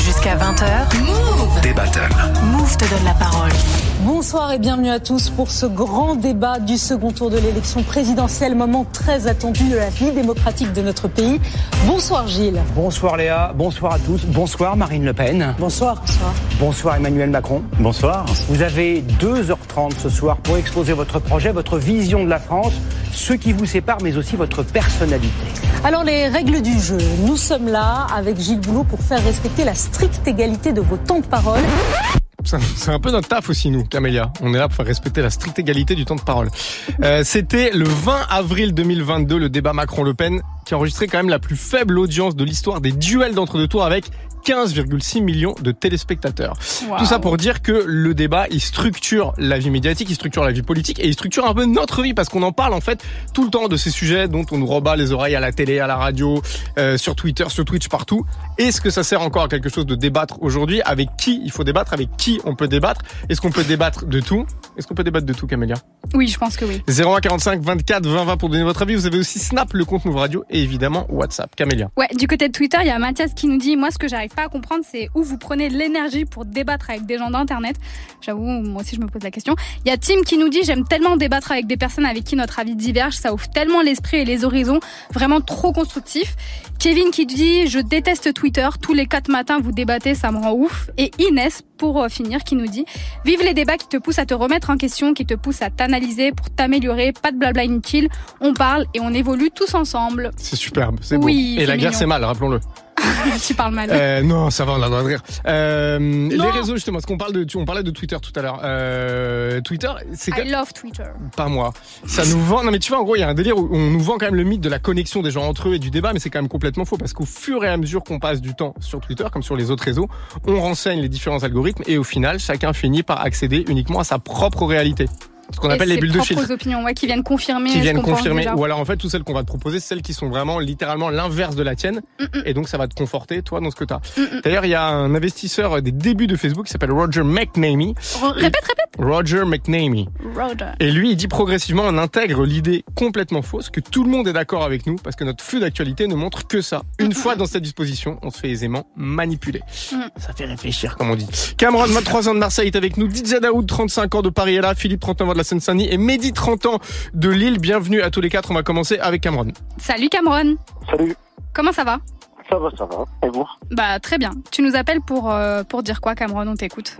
Jusqu'à 20h, Move. Des battles. Move te donne la parole. Bonsoir et bienvenue à tous pour ce grand débat du second tour de l'élection présidentielle, moment très attendu de la vie démocratique de notre pays. Bonsoir Gilles. Bonsoir Léa, bonsoir à tous. Bonsoir Marine Le Pen. Bonsoir. Bonsoir. Bonsoir Emmanuel Macron. Bonsoir. Vous avez 2h30 ce soir pour exposer votre projet, votre vision de la France, ce qui vous sépare, mais aussi votre personnalité. Alors les règles du jeu, nous sommes là avec Gilles Boulot pour faire respecter la stricte égalité de vos temps de parole. C'est un- peu notre taf aussi, nous, Camélia. On est là pour faire respecter la stricte égalité du temps de parole. Euh, C'était le 20 avril 2022, le débat Macron-Le Pen, qui a enregistré quand même la plus faible audience de l'histoire des duels d'entre-deux tours avec 15,6 millions de téléspectateurs. Wow. Tout ça pour dire que le débat, il structure la vie médiatique, il structure la vie politique et il structure un peu notre vie parce qu'on en parle en fait tout le temps de ces sujets dont on nous rebat les oreilles à la télé, à la radio, euh, sur Twitter, sur Twitch, partout. Est-ce que ça sert encore à quelque chose de débattre aujourd'hui? Avec qui il faut débattre? Avec qui on peut débattre? Est-ce qu'on peut débattre de tout? Est-ce qu'on peut débattre de tout, Camélia? Oui, je pense que oui. 0145 24 20 20 pour donner votre avis. Vous avez aussi Snap, le compte Move Radio et évidemment WhatsApp. Camélia. Ouais, du côté de Twitter, il y a Mathias qui nous dit Moi, ce que j'arrive pas comprendre, c'est où vous prenez l'énergie pour débattre avec des gens d'Internet. J'avoue, moi aussi, je me pose la question. Il y a Tim qui nous dit J'aime tellement débattre avec des personnes avec qui notre avis diverge. Ça ouvre tellement l'esprit et les horizons. Vraiment trop constructif. Kevin qui dit Je déteste Twitter. Tous les quatre matins, vous débattez, ça me rend ouf. Et Inès, pour euh, finir, qui nous dit Vive les débats qui te poussent à te remettre en question, qui te poussent à t'analyser pour t'améliorer. Pas de blabla inutile. On parle et on évolue tous ensemble. C'est superbe, c'est Oui, beau. Et la guerre, c'est mal, rappelons-le. tu parles mal. Euh, non, ça va, on a le droit de rire. Euh, les réseaux, justement, parce qu'on parle de, on parlait de Twitter tout à l'heure. Euh, Twitter, c'est quand I love Twitter. pas moi. Ça nous vend. Non, mais tu vois, en gros, il y a un délire où on nous vend quand même le mythe de la connexion des gens entre eux et du débat, mais c'est quand même complètement faux parce qu'au fur et à mesure qu'on passe du temps sur Twitter, comme sur les autres réseaux, on renseigne les différents algorithmes et au final, chacun finit par accéder uniquement à sa propre réalité. Ce qu'on appelle les bulles de filtre opinions, ouais, qui viennent confirmer. qui viennent confirmer ou alors en fait toutes celles qu'on va te proposer celles qui sont vraiment littéralement l'inverse de la tienne et donc ça va te conforter toi dans ce que tu as. D'ailleurs, il y a un investisseur des débuts de Facebook qui s'appelle Roger McNamee. Répète, répète. Roger McNamee. Roger. Et lui, il dit progressivement, on intègre l'idée complètement fausse que tout le monde est d'accord avec nous parce que notre flux d'actualité ne montre que ça. Une fois dans cette disposition, on se fait aisément manipuler. Ça fait réfléchir, comme on dit. Cameron, 23 ans de Marseille, est avec nous. DJ Daoud, 35 ans de Paris est là. Philippe, 39 ans de la Seine-Saint-Denis. Et Mehdi, 30 ans de Lille. Bienvenue à tous les quatre. On va commencer avec Cameron. Salut Cameron. Salut. Comment ça va? Ça va, ça va. Et vous? Bah très bien. Tu nous appelles pour euh, pour dire quoi Cameron? On t'écoute.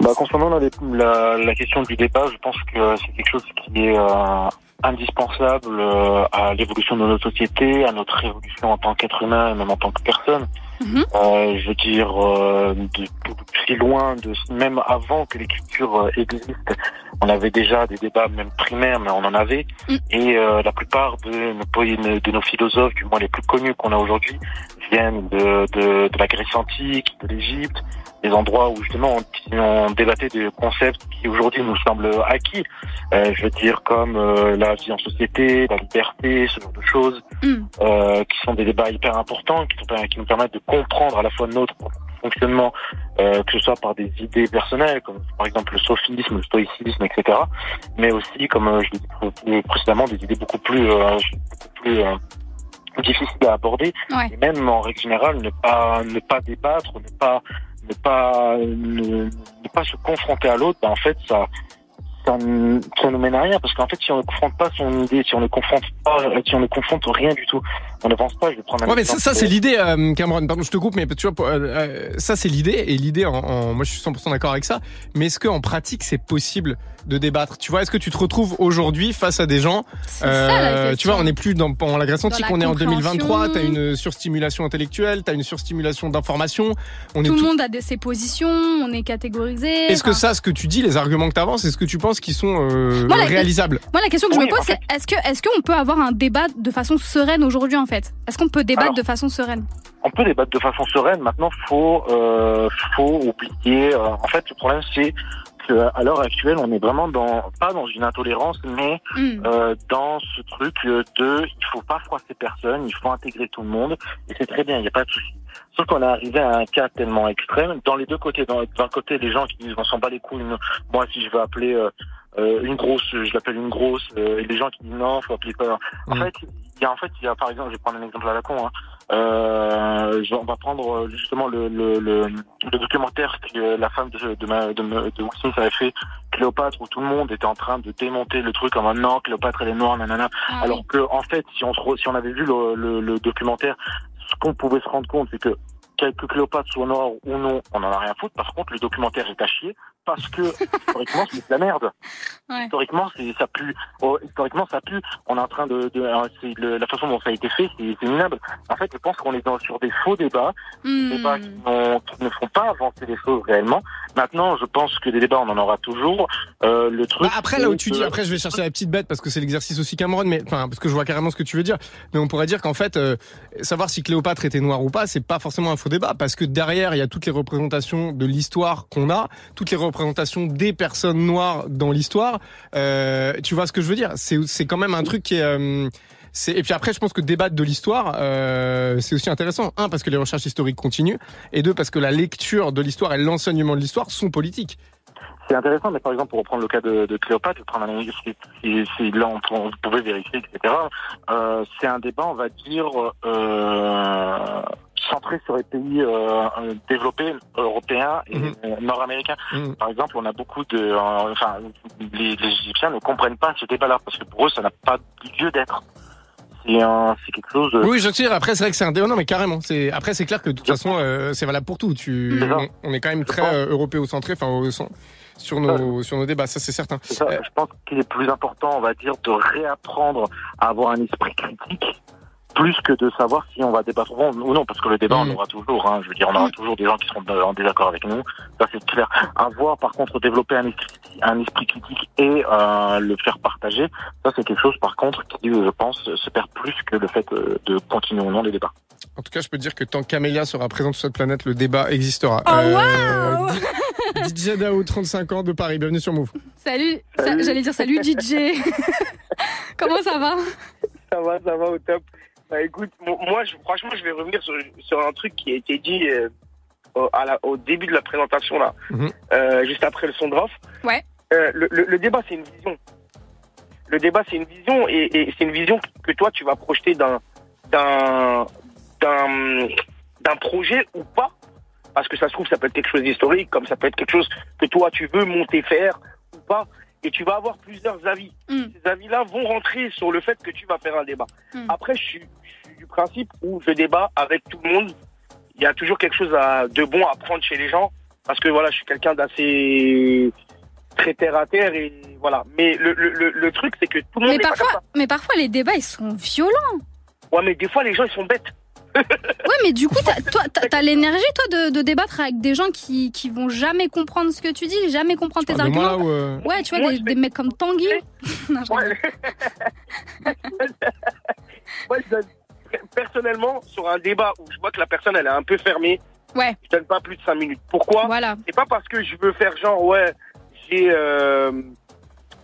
bah, Concernant la, la, la question du débat, je pense que c'est quelque chose qui est euh, indispensable euh, à l'évolution de notre société, à notre évolution en tant qu'être humain et même en tant que personne. Euh, je veux dire, euh, de, si loin, de même avant que l'écriture euh, existe, on avait déjà des débats même primaires, mais on en avait. Et euh, la plupart de nos, poé- de nos philosophes, du moins les plus connus qu'on a aujourd'hui, viennent de, de, de la Grèce antique, de l'Égypte, des endroits où justement on, on débattait des concepts qui aujourd'hui nous semblent acquis. Euh, je veux dire comme euh, la vie en société, la liberté, ce genre de choses, euh, qui sont des débats hyper importants, qui, sont- qui nous permettent de comprendre à la fois notre fonctionnement, euh, que ce soit par des idées personnelles, comme par exemple le sophisme, le stoïcisme, etc., mais aussi, comme euh, je l'ai dit pré- précédemment, des idées beaucoup plus, euh, beaucoup plus euh, difficiles à aborder, Ouais. et même en règle générale, ne pas ne pas débattre, ne pas ne pas ne, pas se confronter à l'autre, ben, en fait, ça ça, ça nous mène à rien. Parce qu'en fait si on ne confronte pas son idée, si on ne confronte pas, si on ne confronte rien du tout, on n'avance pas. Je vais prendre un Ouais, mais ça, ça, c'est l'idée, euh, Cameron. Pardon, je te coupe, mais tu vois, euh, euh, ça c'est l'idée et l'idée. En, en- moi, je suis 100% d'accord avec ça. Mais est-ce que en pratique, c'est possible de débattre? Tu vois, est-ce que tu te retrouves aujourd'hui face à des gens ça, la Tu vois, on n'est plus dans, dans la Grèce Dans antique, on est en compréhension. 2023. T'as une surstimulation intellectuelle, t'as une surstimulation d'information. On est Tout le tout- monde a des, ses positions, on est catégorisé. Est-ce que ça, ce que tu dis, les arguments que tu avances, est-ce que tu penses qu'ils sont euh, Moi, la- réalisables? Moi, la question que je me pose, en fait- c'est est-ce que est-ce qu'on peut avoir un débat de façon sereine aujourd'hui en fait Est-ce qu'on peut débattre Alors, de façon sereine on peut débattre de façon sereine. Maintenant, faut euh, faut oublier. euh, en fait, le problème c'est à l'heure actuelle, on est vraiment dans pas dans une intolérance, mais Hmm. euh, dans ce truc de il faut pas froisser personne, il faut intégrer tout le monde, et c'est très bien, il n'y a pas de souci. Sauf qu'on est arrivé à un cas tellement extrême dans les deux côtés. Dans- D'un côté, les gens qui disent on s'en bat les couilles. Moi, si je veux appeler euh, euh, une grosse, je l'appelle une grosse, euh, et les gens qui disent non, faut appeler pas. En Mm. fait, il y a en fait, il y a par exemple, je vais prendre un exemple à la con. Hein. Euh, on va prendre euh, justement le, le, le, le documentaire que la femme de, de, ma, de, de avait fait, Cléopâtre, où tout le monde était en train de démonter le truc en mode non, Cléopâtre elle est noire, nanana. Ah Alors que en fait, si on se re- si on avait vu le, le, le documentaire, ce qu'on pouvait se rendre compte, c'est que que Cléopâtre soit noire ou non, on en a rien à foutre. Par contre, le documentaire est à chier parce que historiquement c'est de la merde. Ouais. Historiquement, c'est ça pue. Oh, historiquement, ça pue. On est en train de, de euh, c'est le- la façon dont ça a été fait, c'est minable. En fait, je pense qu'on est dans, sur des faux débats, Hmm. des débats qui, ne font pas avancer les choses réellement. Maintenant, je pense que des débats, on en aura toujours. Euh, le truc. Bah, après là où tu que- dis, après je vais chercher la petite bête parce que c'est l'exercice aussi Cameron, mais enfin parce que je vois carrément ce que tu veux dire. Mais on pourrait dire qu'en fait, euh, savoir si Cléopâtre était noire ou pas, c'est pas forcément un faux débat parce que derrière il y a toutes les représentations de l'histoire qu'on a, toutes les représentations des personnes noires dans l'histoire. Euh, tu vois ce que je veux dire? C'est quand même un truc qui est euh, et puis après, je pense que débattre de l'histoire, euh, c'est aussi intéressant. Un, parce que les recherches historiques continuent, et deux, parce que la lecture de l'histoire et l'enseignement de l'histoire sont politiques. C'est intéressant, mais par exemple, pour reprendre le cas de, de Cléopâtre, prendre un si, si, là on, pouvez vérifier, etc. C'est un débat, on va dire, centré sur les pays euh, euh, développés, européens et euh, nord-américains. Par exemple, on a beaucoup de, euh, enfin, les, les Égyptiens ne comprennent pas ce débat-là parce que pour eux, ça n'a pas lieu d'être. C'est un, c'est quelque chose. De... Oui, je tire. Après, c'est vrai que c'est un débat. Non, mais carrément. C'est après, c'est clair que de toute façon, euh, c'est valable pour tout. Tu, on, on est quand même très euh, européocentré, enfin, au- sur nos sur nos débats. Ça, c'est certain. Ça, je pense qu'il est plus important, on va dire, de réapprendre à avoir un esprit critique plus que de savoir si on va débattre ou non, parce que le débat, on aura toujours. Hein, je veux dire, on aura toujours des gens qui seront en désaccord avec nous. Ça, c'est clair. Avoir, par contre, développer un esprit, un esprit critique et euh, le faire partager, ça, c'est quelque chose, par contre, qui, je pense, se perd plus que le fait euh, de continuer ou non les débats. En tout cas, je peux dire que tant qu'Amélia sera présente sur cette planète, le débat existera. Oh, Euh, DJ Dao, 35 ans de Paris. Bienvenue sur Move. Salut, j'allais dire salut DJ. Comment ça va? Ça va, ça va au top. Bah écoute, mo- moi, je, franchement, je vais revenir sur, sur un truc qui a été dit euh, au, à la- au début de la présentation, là, euh, juste après le son de Rof. Ouais. Euh, le, le- le débat, c'est une vision. Le débat, c'est une vision, et, et c'est une vision que toi, tu vas projeter d'un d'un d'un d'un projet ou pas. Parce que ça se trouve, ça peut être quelque chose d'historique, comme ça peut être quelque chose que toi, tu veux monter faire ou pas. Et tu vas avoir plusieurs avis. Ces avis-là vont rentrer sur le fait que tu vas faire un débat. Après, je suis, je suis du principe où je débat avec tout le monde. Il y a toujours quelque chose à- de bon à prendre chez les gens. Parce que voilà, je suis quelqu'un d'assez très terre à terre et voilà. Mais le, le, le, le truc, c'est que tout le monde mais pas parfois, mais parfois les débats ils sont violents. Ouais, mais des fois, les gens, ils sont bêtes. Ouais, mais du coup, t'as- toi, t'as t'as l'énergie, toi, de, de débattre avec des gens qui, qui vont jamais comprendre ce que tu dis, jamais comprendre tes moi, arguments. Ouais, tu vois, des, des mecs comme Tanguy. Non. Moi, je donne, personnellement, sur un débat où je vois que la personne, elle est un peu fermée, ouais. je donne pas plus de 5 minutes. Pourquoi? Voilà. C'est pas parce que je veux faire genre, ouais, j'ai euh,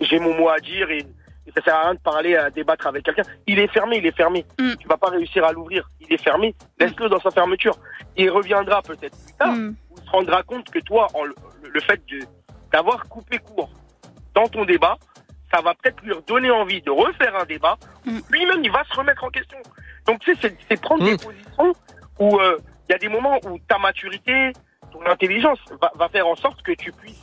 j'ai mon mot à dire et, et ça sert à rien de parler, à débattre avec quelqu'un. Il est fermé, il est fermé. Mm. Tu vas pas réussir à l'ouvrir. Il est fermé. Laisse-le dans sa fermeture. Il reviendra peut-être plus tard Mm. ou il se rendra compte que toi, en le, le fait de d'avoir coupé court dans ton débat, ça va peut-être lui redonner envie de refaire un débat. Mm. Lui-même, il va se remettre en question. Donc, tu sais, c'est- prendre des positions où euh, il y a des moments où ta maturité, ton intelligence va, va faire en sorte que tu puisses,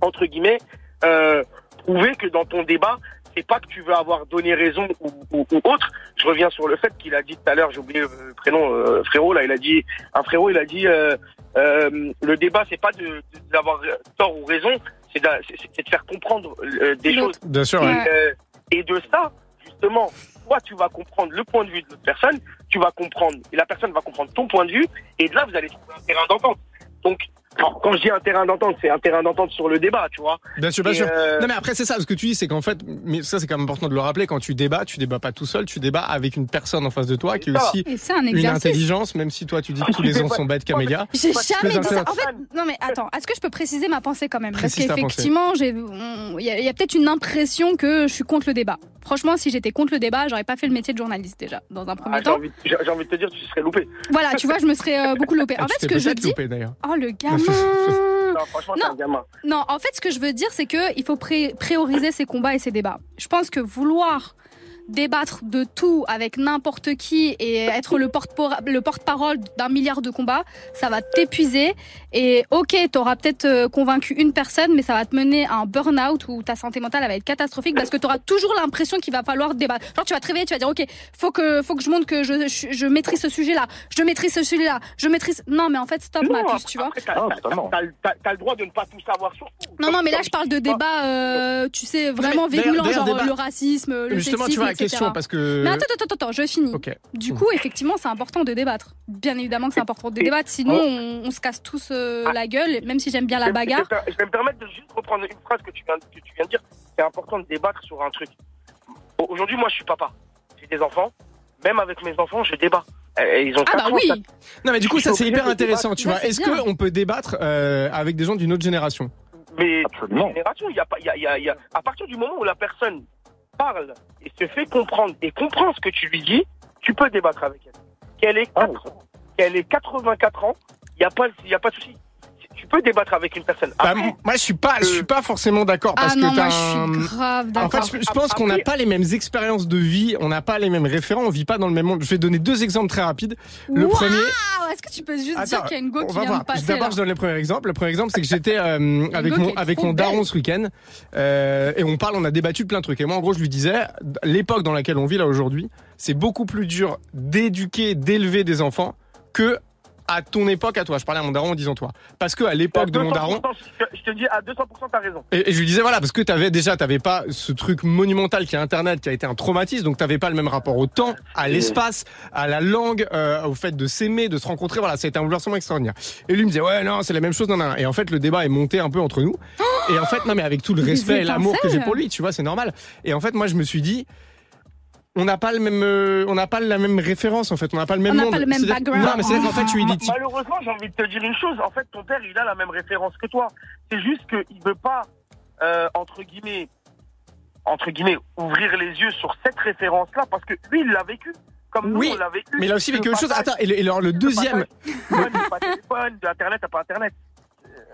entre guillemets, euh, prouver que dans ton débat, c'est pas que tu veux avoir donné raison ou, ou- ou autre. Je reviens sur le fait qu'il a dit tout à l'heure, j'ai oublié le prénom, euh, frérot, là, il a dit, un frérot, il a dit, euh, euh, le débat, c'est pas de de- d'avoir tort ou raison, c'est de, c'est- de faire comprendre euh, des choses. Bien sûr, Et, ouais. euh, et de ça, justement, toi, tu vas comprendre le point de vue de l'autre personne, tu vas comprendre, et la personne va comprendre ton point de vue, et de là, vous allez trouver un terrain d'entente. Donc, alors, quand je dis un terrain d'entente, c'est un terrain d'entente sur le débat, tu vois. Bien sûr, bien Et, sûr. euh, Non, mais après, c'est ça. Ce que tu dis, c'est qu'en fait, mais ça, c'est quand même important de le rappeler. Quand tu débats, tu débats pas tout seul. Tu débats avec une personne en face de toi qui est aussi un une intelligence, même si toi, tu dis que tous les gens sont bêtes, Camélia. J'ai jamais dit ça. En fait, non mais attends, est-ce que je peux préciser ma pensée quand même? Parce Précise qu'effectivement, il y a, peut-être une impression que je suis contre le débat. Franchement, si j'étais contre le débat, j'aurais pas fait le métier de journaliste déjà, dans un premier ah, temps. j'ai envie de te dire, tu serais loupé. Voilà, tu vois, je me serais euh, beaucoup loupée. En fait, ce que je dis. loupé, d'ailleurs. Oh le gamin Non, franchement, Non. un gamin. Non, en fait, ce que je veux dire, c'est que il faut prioriser ses combats et ses débats. Je pense que vouloir débattre de tout avec n'importe qui et être le porte le porte-parole d'un milliard de combats, ça va t'épuiser. Et ok, t'auras peut-être euh, convaincu une personne, mais ça va te mener à un burn-out où ta santé mentale va être catastrophique parce que t'auras toujours l'impression qu'il va falloir débattre. Genre tu vas te réveiller, tu vas dire ok, faut que faut que je montre que je, je, je maîtrise ce sujet-là, je maîtrise ce sujet-là, je maîtrise. Non, mais en fait stop ma puce, tu vois. Après, t'as, t'as- t'as- t'as- t'as le droit de ne pas tout savoir sur tout. Non, non, mais là, je parle de débats, euh, tu sais, vraiment virulents, genre débat- le racisme, le Justement, sexisme, question, parce que- Mais attends, attends, attends, je finis. Du coup, effectivement, c'est important de débattre. Bien évidemment que c'est important de débattre, sinon on, on se casse tous euh, la gueule, même si j'aime bien la bagarre. Je vais, me permettre de juste reprendre une phrase que tu viens, que tu viens de dire. C'est important de débattre sur un truc. Au- Aujourd'hui, moi, je suis papa. J'ai des enfants. Même avec mes enfants, je débat. Ils ont Ah bah ans, oui. Non mais du coup ça c'est hyper intéressant, débattre. tu vois. Est-ce qu'on peut débattre euh, avec des gens d'une autre génération? Mais toutes les générations, il y a pas, il y a, y a- il y a- à partir du moment où la personne parle et se fait comprendre et comprend ce que tu lui dis, tu peux débattre avec elle. Qu'elle ait, Ah, 4 qu'elle ait 84 ans, il n'y a pas, il y a pas de souci. Tu peux débattre avec une personne. Bah, Après, moi je suis pas je suis pas forcément d'accord parce Ah non, que moi je suis grave En d'accord. fait, je, je pense qu'on n'a pas les mêmes expériences de vie, on n'a pas les mêmes référents, on vit pas dans le même monde. Je vais donner deux exemples très rapides. Le Waouh premier, Est-ce que tu peux juste dire qu'il y a une go qui vient voir. de passer D'abord, là je donne le premier exemple. Le premier exemple, c'est que j'étais euh, avec mon avec mon daron belle. ce week-end euh, et on parle, on a débattu de plein de trucs. Et moi, en gros, je lui disais, l'époque dans laquelle on vit là aujourd'hui, c'est beaucoup plus dur d'éduquer, d'élever des enfants que à ton époque, à toi. Je parlais à mon daron en disant toi, parce que à l'époque de mon 200%, daron. je- te dis à 200%, t'as raison. Et, et je lui disais voilà parce que t'avais déjà t'avais pas ce truc monumental qui est Internet qui a été un traumatisme donc t'avais pas le même rapport au temps, à l'espace, à la langue, euh, au fait de s'aimer, de se rencontrer voilà c'était un bouleversement extraordinaire. Et lui me disait ouais non c'est la même chose non non et en fait le débat est monté un peu entre nous et en fait non mais avec tout le respect et l'amour que j'ai pour lui tu vois c'est normal et en fait moi je me suis dit on n'a pas le même euh, on n'a pas la même référence en fait on n'a pas le même On n'a monde pas le même background. non mais c'est qu'en fait tu lui dis Ma- Malheureusement, j'ai envie de te dire une chose. En fait, ton père, il a la même référence que toi. C'est juste qu'il veut pas, euh, entre guillemets, entre guillemets, ouvrir les yeux sur cette référence-là parce que lui, il l'a vécu. Comme Oui, nous, on l'a vécu. mais il a aussi vécu Le autre chose. Attends, et le, et alors, le deuxième, pas téléphone, de Internet à pas Internet.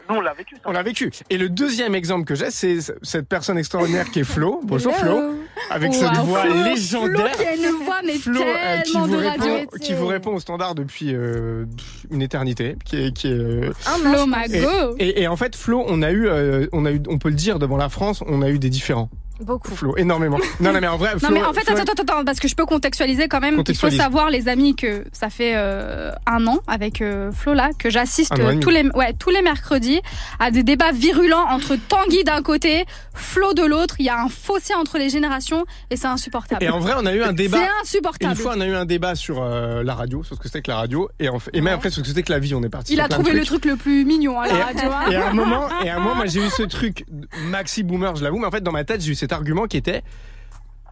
Euh, Nous, on l'a vécu. Ça. On l'a vécu. Et le deuxième exemple que j'ai, c'est cette personne extraordinaire qui est Flo. Bonjour Flo. Avec cette voix Flo, légendaire. Flo qui a une voix mais Flo, euh, qui, vous de répond, radio. qui vous répond au standard depuis euh, une éternité, qui est, qui est euh, Flo Mago. et, et- et en fait Flo, on a eu, euh, on a eu, on peut le dire devant la France, on a eu des différents. Beaucoup. Flo, énormément. Non, non, mais en vrai, Flo, Non mais en fait Flo- attends attends attends parce que je peux contextualiser quand même. Il faut savoir les amis que ça fait euh, un an avec euh, Flo là que j'assiste demi. tous les ouais tous les mercredis à des débats virulents entre Tanguy d'un côté, Flo de l'autre. Il y a un fossé entre les générations et c'est insupportable. Et en vrai, on a eu un débat. C'est insupportable. Une fois, on a eu un débat sur euh, la radio, sur ce que c'était que la radio, et, en fait- et même après sur ce que c'était que la vie. On est parti. Il a trouvé le truc le plus mignon à la radio. hein. et à un moment, et à un moment, moi j'ai eu ce truc maxi boomer, je l'avoue, mais en fait dans ma tête j'ai eu cet argument qui était,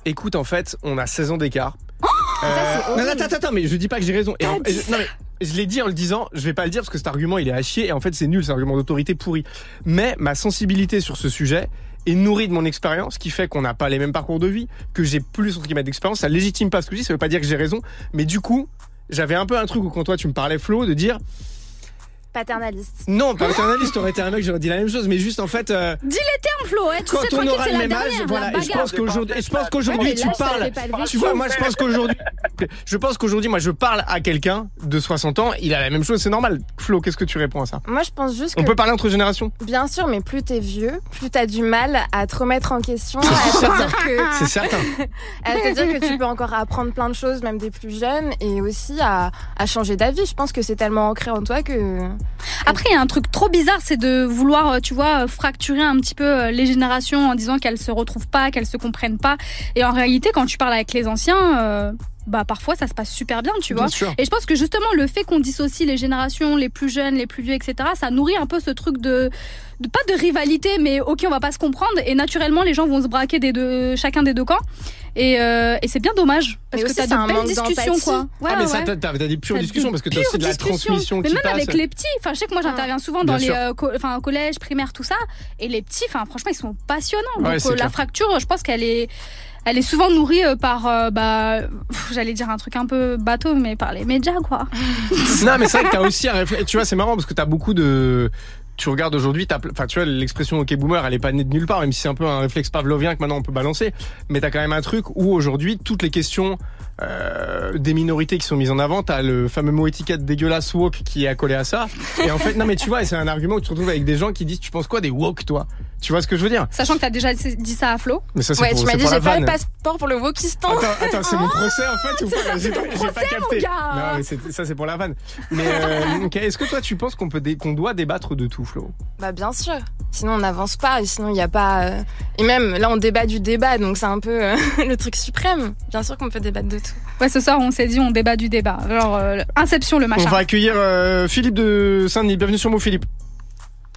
écoute en fait, on a 16 ans d'écart. Euh, non, non, attends, attends, attends, mais je dis pas que j'ai raison. Et en- et je, non, mais je l'ai dit en le disant, je vais pas le dire parce que cet argument il est à chier et en fait c'est nul, c'est un argument d'autorité pourri. Mais ma sensibilité sur ce sujet est nourrie de mon expérience qui fait qu'on n'a pas les mêmes parcours de vie, que j'ai plus entre guillemets d'expérience, ça légitime pas ce que je dis, ça veut pas dire que j'ai raison, mais du coup, j'avais un peu un truc où quand toi tu me parlais Flo de dire Paternaliste. non, paternaliste, t'aurais été un mec, j'aurais dit la même chose, mais juste en fait. euh, Dis les termes Flo, hein, tu quand sais on aura c'est le même âge, voilà, et je pense qu'aujourd'hui, je pense qu'aujourd'hui tu parles. Tu vois, moi je pense qu'aujourd'hui, je pense qu'aujourd'hui, moi je parle à quelqu'un de 60 ans, il a la même chose, c'est normal. Flo, qu'est-ce que tu réponds à ça? Moi, je pense juste que. On peut parler entre générations? Bien sûr, mais plus t'es vieux, plus t'as du mal à te remettre en question, à te dire que. C'est certain. à te dire que tu peux encore apprendre plein de choses, même des plus jeunes, et aussi à, à changer d'avis. Je pense que c'est tellement ancré en toi que. Après, il y a un truc trop bizarre, c'est de vouloir, euh, tu vois, euh, fracturer un petit peu euh, les générations en disant qu'elles se retrouvent pas, qu'elles se comprennent pas. Et en réalité, quand tu parles avec les anciens, euh, bah parfois ça se passe super bien, tu vois. Et je pense que justement le fait qu'on dissocie les générations, les plus jeunes, les plus vieux, etc., ça nourrit un peu ce truc de, de pas de rivalité, mais ok, on va pas se comprendre. Et naturellement, les gens vont se braquer des deux, chacun des deux camps. Et, euh, et c'est bien dommage parce Mais que t'as de belles discussions, quoi. Ouais, ah, mais ouais. ça, t'as, t'as des pures discussions parce que t'as aussi de la transmission Mais qui même passe. avec les petits. Enfin, je sais que moi j'interviens souvent dans Bien les euh, co- enfin, collège, primaire, tout ça. Et les petits, enfin, franchement, ils sont passionnants. Ouais, Donc euh, la fracture, je pense qu'elle est. Elle est souvent nourrie euh, par, euh, bah, j'allais dire un truc un peu bateau, mais par les médias, quoi. Non, mais c'est vrai que t'as aussi un réflexe. Tu vois, c'est marrant parce que t'as beaucoup de. Tu regardes aujourd'hui, enfin tu vois l'expression OK boomer, elle est pas née de nulle part, même si c'est un peu un réflexe pavlovien que maintenant on peut balancer. Mais t'as quand même un truc où aujourd'hui toutes les questions euh, des minorités qui sont mises en avant, t'as le fameux mot étiquette dégueulasse woke qui est accolé à ça. Et en fait, non mais tu vois, c'est un argument où tu te retrouves avec des gens qui disent, tu penses quoi des woke toi? Tu vois ce que je veux dire? Sachant que t'as déjà dit ça à Flo. Mais ça c'est Ouais, pour, tu m'as dit j'ai pas le passeport pour le Wokistan. Attends, attends, c'est mon procès en fait ou pas ça, J'ai c'est pas, pas capté. mon gars. Non, mais ça c'est pour la vanne. Mais euh, est-ce que toi tu penses qu'on peut qu'on doit débattre de tout, Flo? Bah bien sûr. Sinon on n'avance pas et sinon il n'y a pas. euh, Et même là on débat du débat donc c'est un peu euh, le truc suprême. Bien sûr qu'on peut débattre de tout. Ouais, ce soir, on s'est dit, on débat du débat. Genre, euh, Inception, le machin. On va accueillir euh, Philippe de Saint-Denis. Bienvenue sur Mot Philippe.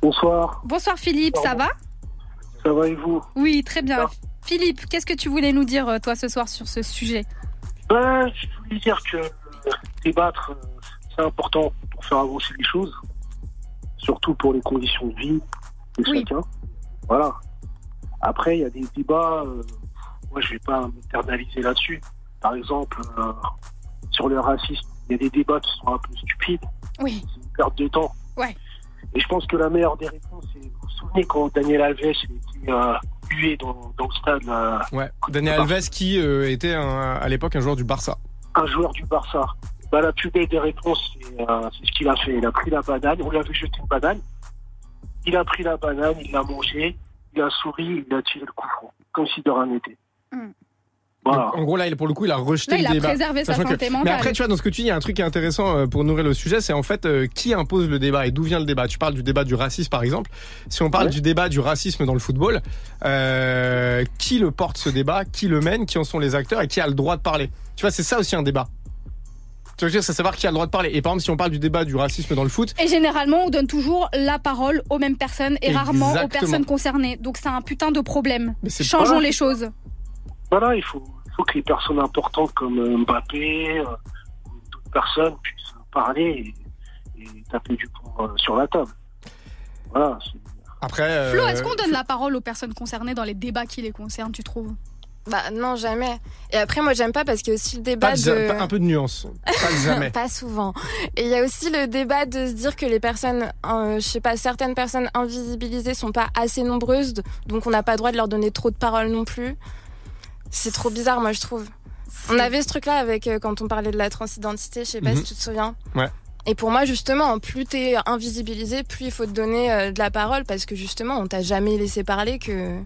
Bonsoir, Bonsoir Philippe, ça va? Ça va et vous Oui, très bien. Philippe, qu'est-ce que tu voulais nous dire, euh, toi, ce soir, sur ce sujet? Ben, je voulais dire que euh, débattre, euh, c'est important pour faire avancer les choses, surtout pour les conditions de vie de Oui. chacun. Voilà. Après, il y a des débats, euh, moi je vais pas m'éternaliser là-dessus. Par exemple, euh, sur le racisme, il y a des débats qui sont un peu stupides, Oui. c'est une perte de temps. Ouais. Et je pense que la meilleure des réponses, c'est, souvenez quand Daniel Alves était euh, hué dans, dans le stade, là, Ouais. Daniel Alves qui euh, était un- à l'époque un joueur du Barça. un joueur du Barça. Bah, la plus belle des réponses, c'est euh, c'est ce qu'il a fait. Il a pris la banane, on lui avait jeté une banane. Il a pris la banane, il l'a mangée, il a souri, il a tiré le coup franc, comme si de rien n'était. Hmm. Voilà. Donc, en gros, là, il, pour le coup, il a rejeté Là, le il a débat. préservé sa Sachant que- santé Mais après, tu vois, dans ce que tu dis, il y a un truc qui est intéressant euh, pour nourrir le sujet, c'est en fait euh, qui impose le débat et d'où vient le débat. Tu parles du débat du racisme, par exemple. Si on parle Ouais. du débat du racisme dans le football, euh, qui le porte ce débat, qui le mène, qui en sont les acteurs? Et qui a le droit de parler? Tu vois, c'est ça aussi un débat. Tu veux dire, c'est savoir qui a le droit de parler. Et par exemple, si on parle du débat du racisme dans le foot, Et généralement, on donne toujours la parole aux mêmes personnes et rarement aux personnes concernées. Donc, c'est un putain de problème. Changeons pas- les choses. Voilà, il faut, il faut que les personnes importantes comme euh, Mbappé euh, ou d'autres personnes puissent parler et, et taper du poing euh, sur la table. Voilà. après. euh, Flo, est-ce qu'on donne la parole aux personnes concernées dans les débats qui les concernent, tu trouves? Bah non jamais. Et après moi j'aime pas parce qu'il y a aussi le débat pas de- de. pas- un peu de nuance. Pas jamais. Pas souvent. Et il y a aussi le débat de se dire que les personnes, euh, je sais pas, certaines personnes invisibilisées sont pas assez nombreuses, donc on n'a pas le droit de leur donner trop de paroles non plus. C'est trop bizarre, moi je trouve. On avait ce truc-là avec euh, quand on parlait de la transidentité, je sais pas Mhm. si tu te souviens. Ouais. Et pour moi, justement, plus t'es invisibilisé, plus il faut te donner euh, de la parole parce que justement, on t'a jamais laissé parler que.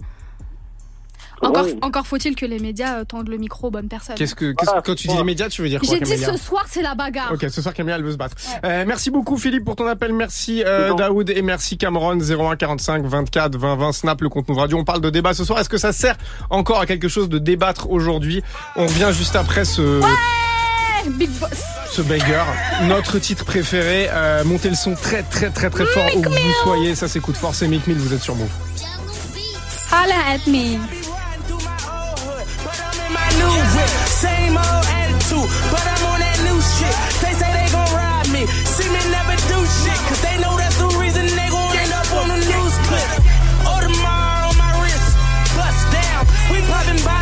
Encore, Ouais. encore faut-il que les médias euh, tendent le micro aux bonnes personnes. Qu'est-ce que, qu'est-ce- quand tu dis les médias, tu veux dire quoi, J'ai dit Camélia ce soir, c'est la bagarre. Ok, ce soir Camilla elle veut se battre. Euh, merci beaucoup Philippe pour ton appel, merci euh, Daoud et merci Cameron 01 45 24 20 20 Snap le compte Move Radio. On parle de débat ce soir. Est-ce que ça sert encore à quelque chose de débattre aujourd'hui? On revient juste après ce Eh, Big Boss. ce banger, notre titre préféré. Euh, montez le son très très très très fort où que vous soyez. Ça s'écoute fort. C'est Mick Mill. Vous êtes sur Move. Holla at me. New whip. Same old attitude, but I'm on that new shit. They say they gon' ride me, see me never do shit, cause they know that's the reason they gon' end up on the news clip. Audemars on my wrist, bust down. We popping bottles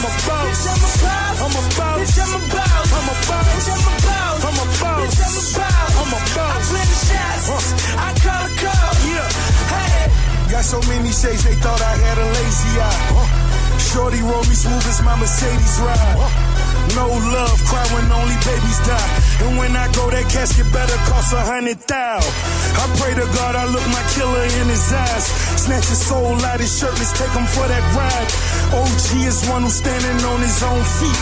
I'm a boss. I'm a boss. I'm a boss. I'm a boss. I'm a boss. I'm a boss. I'm a boss. I'm a boss. I'm a boss. I play the shots, I call the calls. Yeah, hey. Got so many shades, they thought I had a lazy eye. Shorty roll me smooth as my Mercedes ride. No love, cry when only babies die. And when I go, that casket better cost a hundred thou. I pray to God I look my killer in his eyes. Snatch his soul out his shirt, let's take him for that ride. OG is one who's standing on his own feet.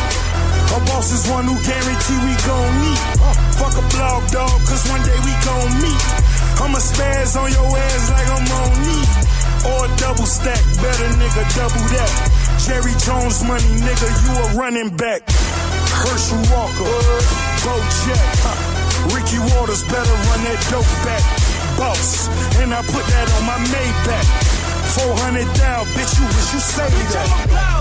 Our boss is one who guarantee we gon' meet. Uh, fuck a blog dog, cause one day we gon' meet. I'ma spaz on your ass like I'm on knee. Or a double stack, better nigga, double that. Jerry Jones money, nigga, you a running back. Herschel Walker, Bo Jack. Ricky Waters better run that dope back. Boss, and I put that on my Maybach. 400 down, bitch, you wish you say that.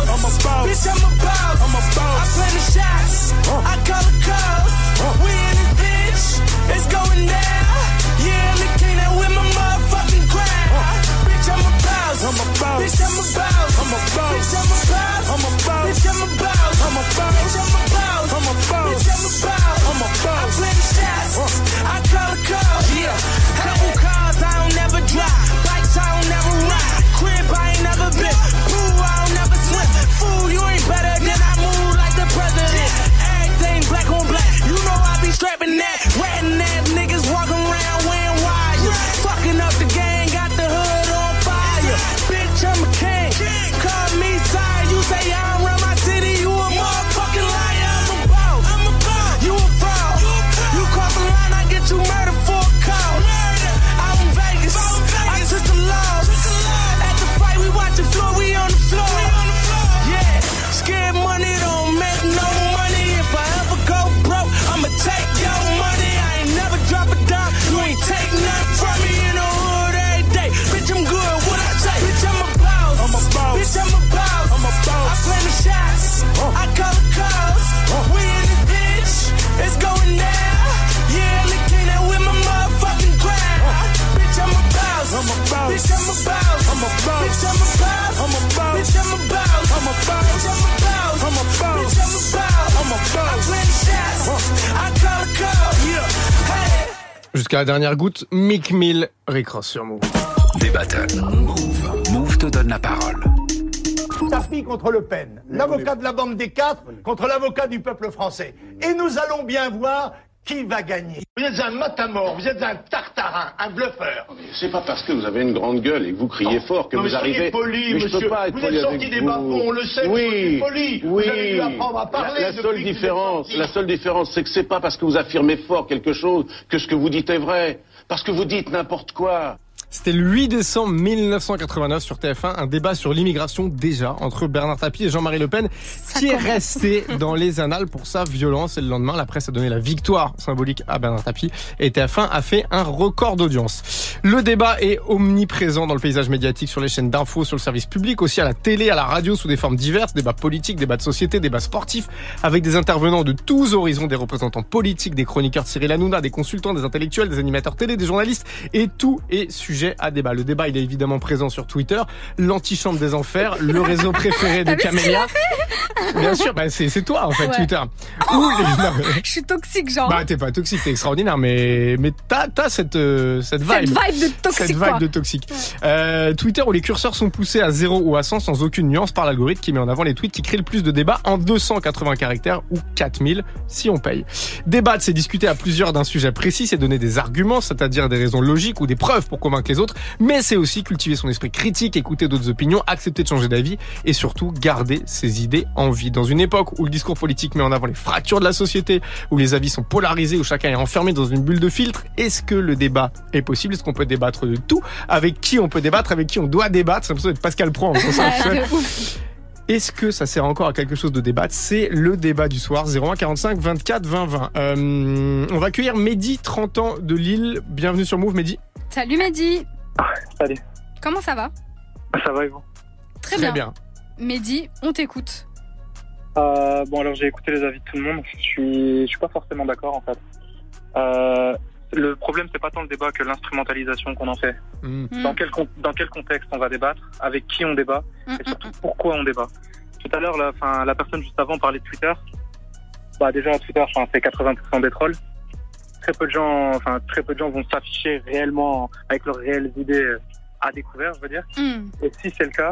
I'm a boss. Bitch, I'm a boss. I'm a boss. I play the shots. I call the calls. We in this bitch. It's going down. Yeah, I'm the king that with my motherfucking crown. Bitch, I'm a boss. I'm a boss. Bitch, I'm a boss. I'm a boss. Bitch, I'm a boss. I'm a boss. Bitch, I'm a boss. I'm a boss. Bitch, I'm a boss. I'm a boss. Bitch, I'm a boss. I'm a boss. I play the shots. I call the calls. Yeah. Couple cars I don't Jusqu'à la dernière goutte, Mick Mill, Rick Ross sur Move. Des battles. Move. Move te donne la parole. Tarpi contre Le Pen, l'avocat de la bande des quatre contre l'avocat du peuple français. Et nous allons bien voir qui va gagner? Vous êtes un matamor, vous êtes un tartarin, un bluffeur. C'est pas parce que vous avez une grande gueule et que vous criez fort que Non, vous arrivez. poli, mais je monsieur. peux pas être Vous poli êtes avec sorti des vous. bas-fonds, on le sait, Oui, poli. Vous oui. avez dû apprendre à parler La, la seule différence, la seule différence, c'est que c'est pas parce que vous affirmez fort quelque chose que ce que vous dites est vrai. Parce que vous dites n'importe quoi. C'était le 8 décembre 1989 sur TF1, un débat sur l'immigration déjà entre Bernard Tapie et Jean-Marie Le Pen, qui est resté dans les annales pour sa violence. Et le lendemain, la presse a donné la victoire symbolique à Bernard Tapie et TF1 a fait un record d'audience. Le débat est omniprésent dans le paysage médiatique sur les chaînes d'infos, sur le service public, aussi à la télé, à la radio, sous des formes diverses, débats politiques, débats de société, débats sportifs, avec des intervenants de tous horizons, des représentants politiques, des chroniqueurs de Cyril Hanouna, des consultants, des intellectuels, des animateurs télé, des journalistes, et tout est sujet à débat. Le débat, il est évidemment présent sur Twitter, l'antichambre des enfers, le réseau préféré de Ah, mais c'est Camélia. la Bien sûr, bah c'est c'est toi en fait Ouais. Twitter. Ou les- non, mais- Je suis toxique, genre. bah t'es pas toxique, t'es extraordinaire, mais mais t'as t'as cette euh, cette vibe, Cette vibe de toxique, cette vibe quoi. de toxique. Euh, Twitter où les curseurs sont poussés à 0 ou à 100 sans aucune nuance par l'algorithme qui met en avant les tweets qui créent le plus de débats en 280 caractères ou 4000 si on paye. Débattre, c'est discuter à plusieurs d'un sujet précis, c'est donner des arguments, c'est-à-dire des raisons logiques ou des preuves pour convaincre les autres, mais c'est aussi cultiver son esprit critique, écouter d'autres opinions, accepter de changer d'avis et surtout garder ses idées en vie. Dans une époque où le discours politique met en avant les fractures de la société, où les avis sont polarisés, où chacun est enfermé dans une bulle de filtre, est-ce que le débat est possible? Est-ce qu'on peut débattre de tout? Avec qui on peut débattre? Avec qui on doit débattre? C'est l'impression d'être Pascal Pro en Est-ce que ça sert encore à quelque chose de débattre? C'est le débat du soir, 01 45 24 20 20. Euh, on va accueillir Mehdi, 30 ans de Lille. Bienvenue sur Move, Mehdi. Salut Mehdi. Salut. Comment ça va? Ça va et vous? Très, bien. Mehdi, on t'écoute. Euh, Bon, alors j'ai écouté les avis de tout le monde. Je suis, je suis pas forcément d'accord en fait. Euh, le problème, c'est pas tant le débat que l'instrumentalisation qu'on en fait. Hmm. Dans, quel, con- dans quel contexte on va débattre, avec qui on débat, et surtout pourquoi on débat. Tout à l'heure, la, personne juste avant parlait de Twitter. Bah déjà, Twitter, c'est 80% des trolls. Très peu de gens, enfin, très peu de gens vont s'afficher réellement avec leurs réelles idées euh, à découvert, je veux dire. Hmm. Et si c'est le cas,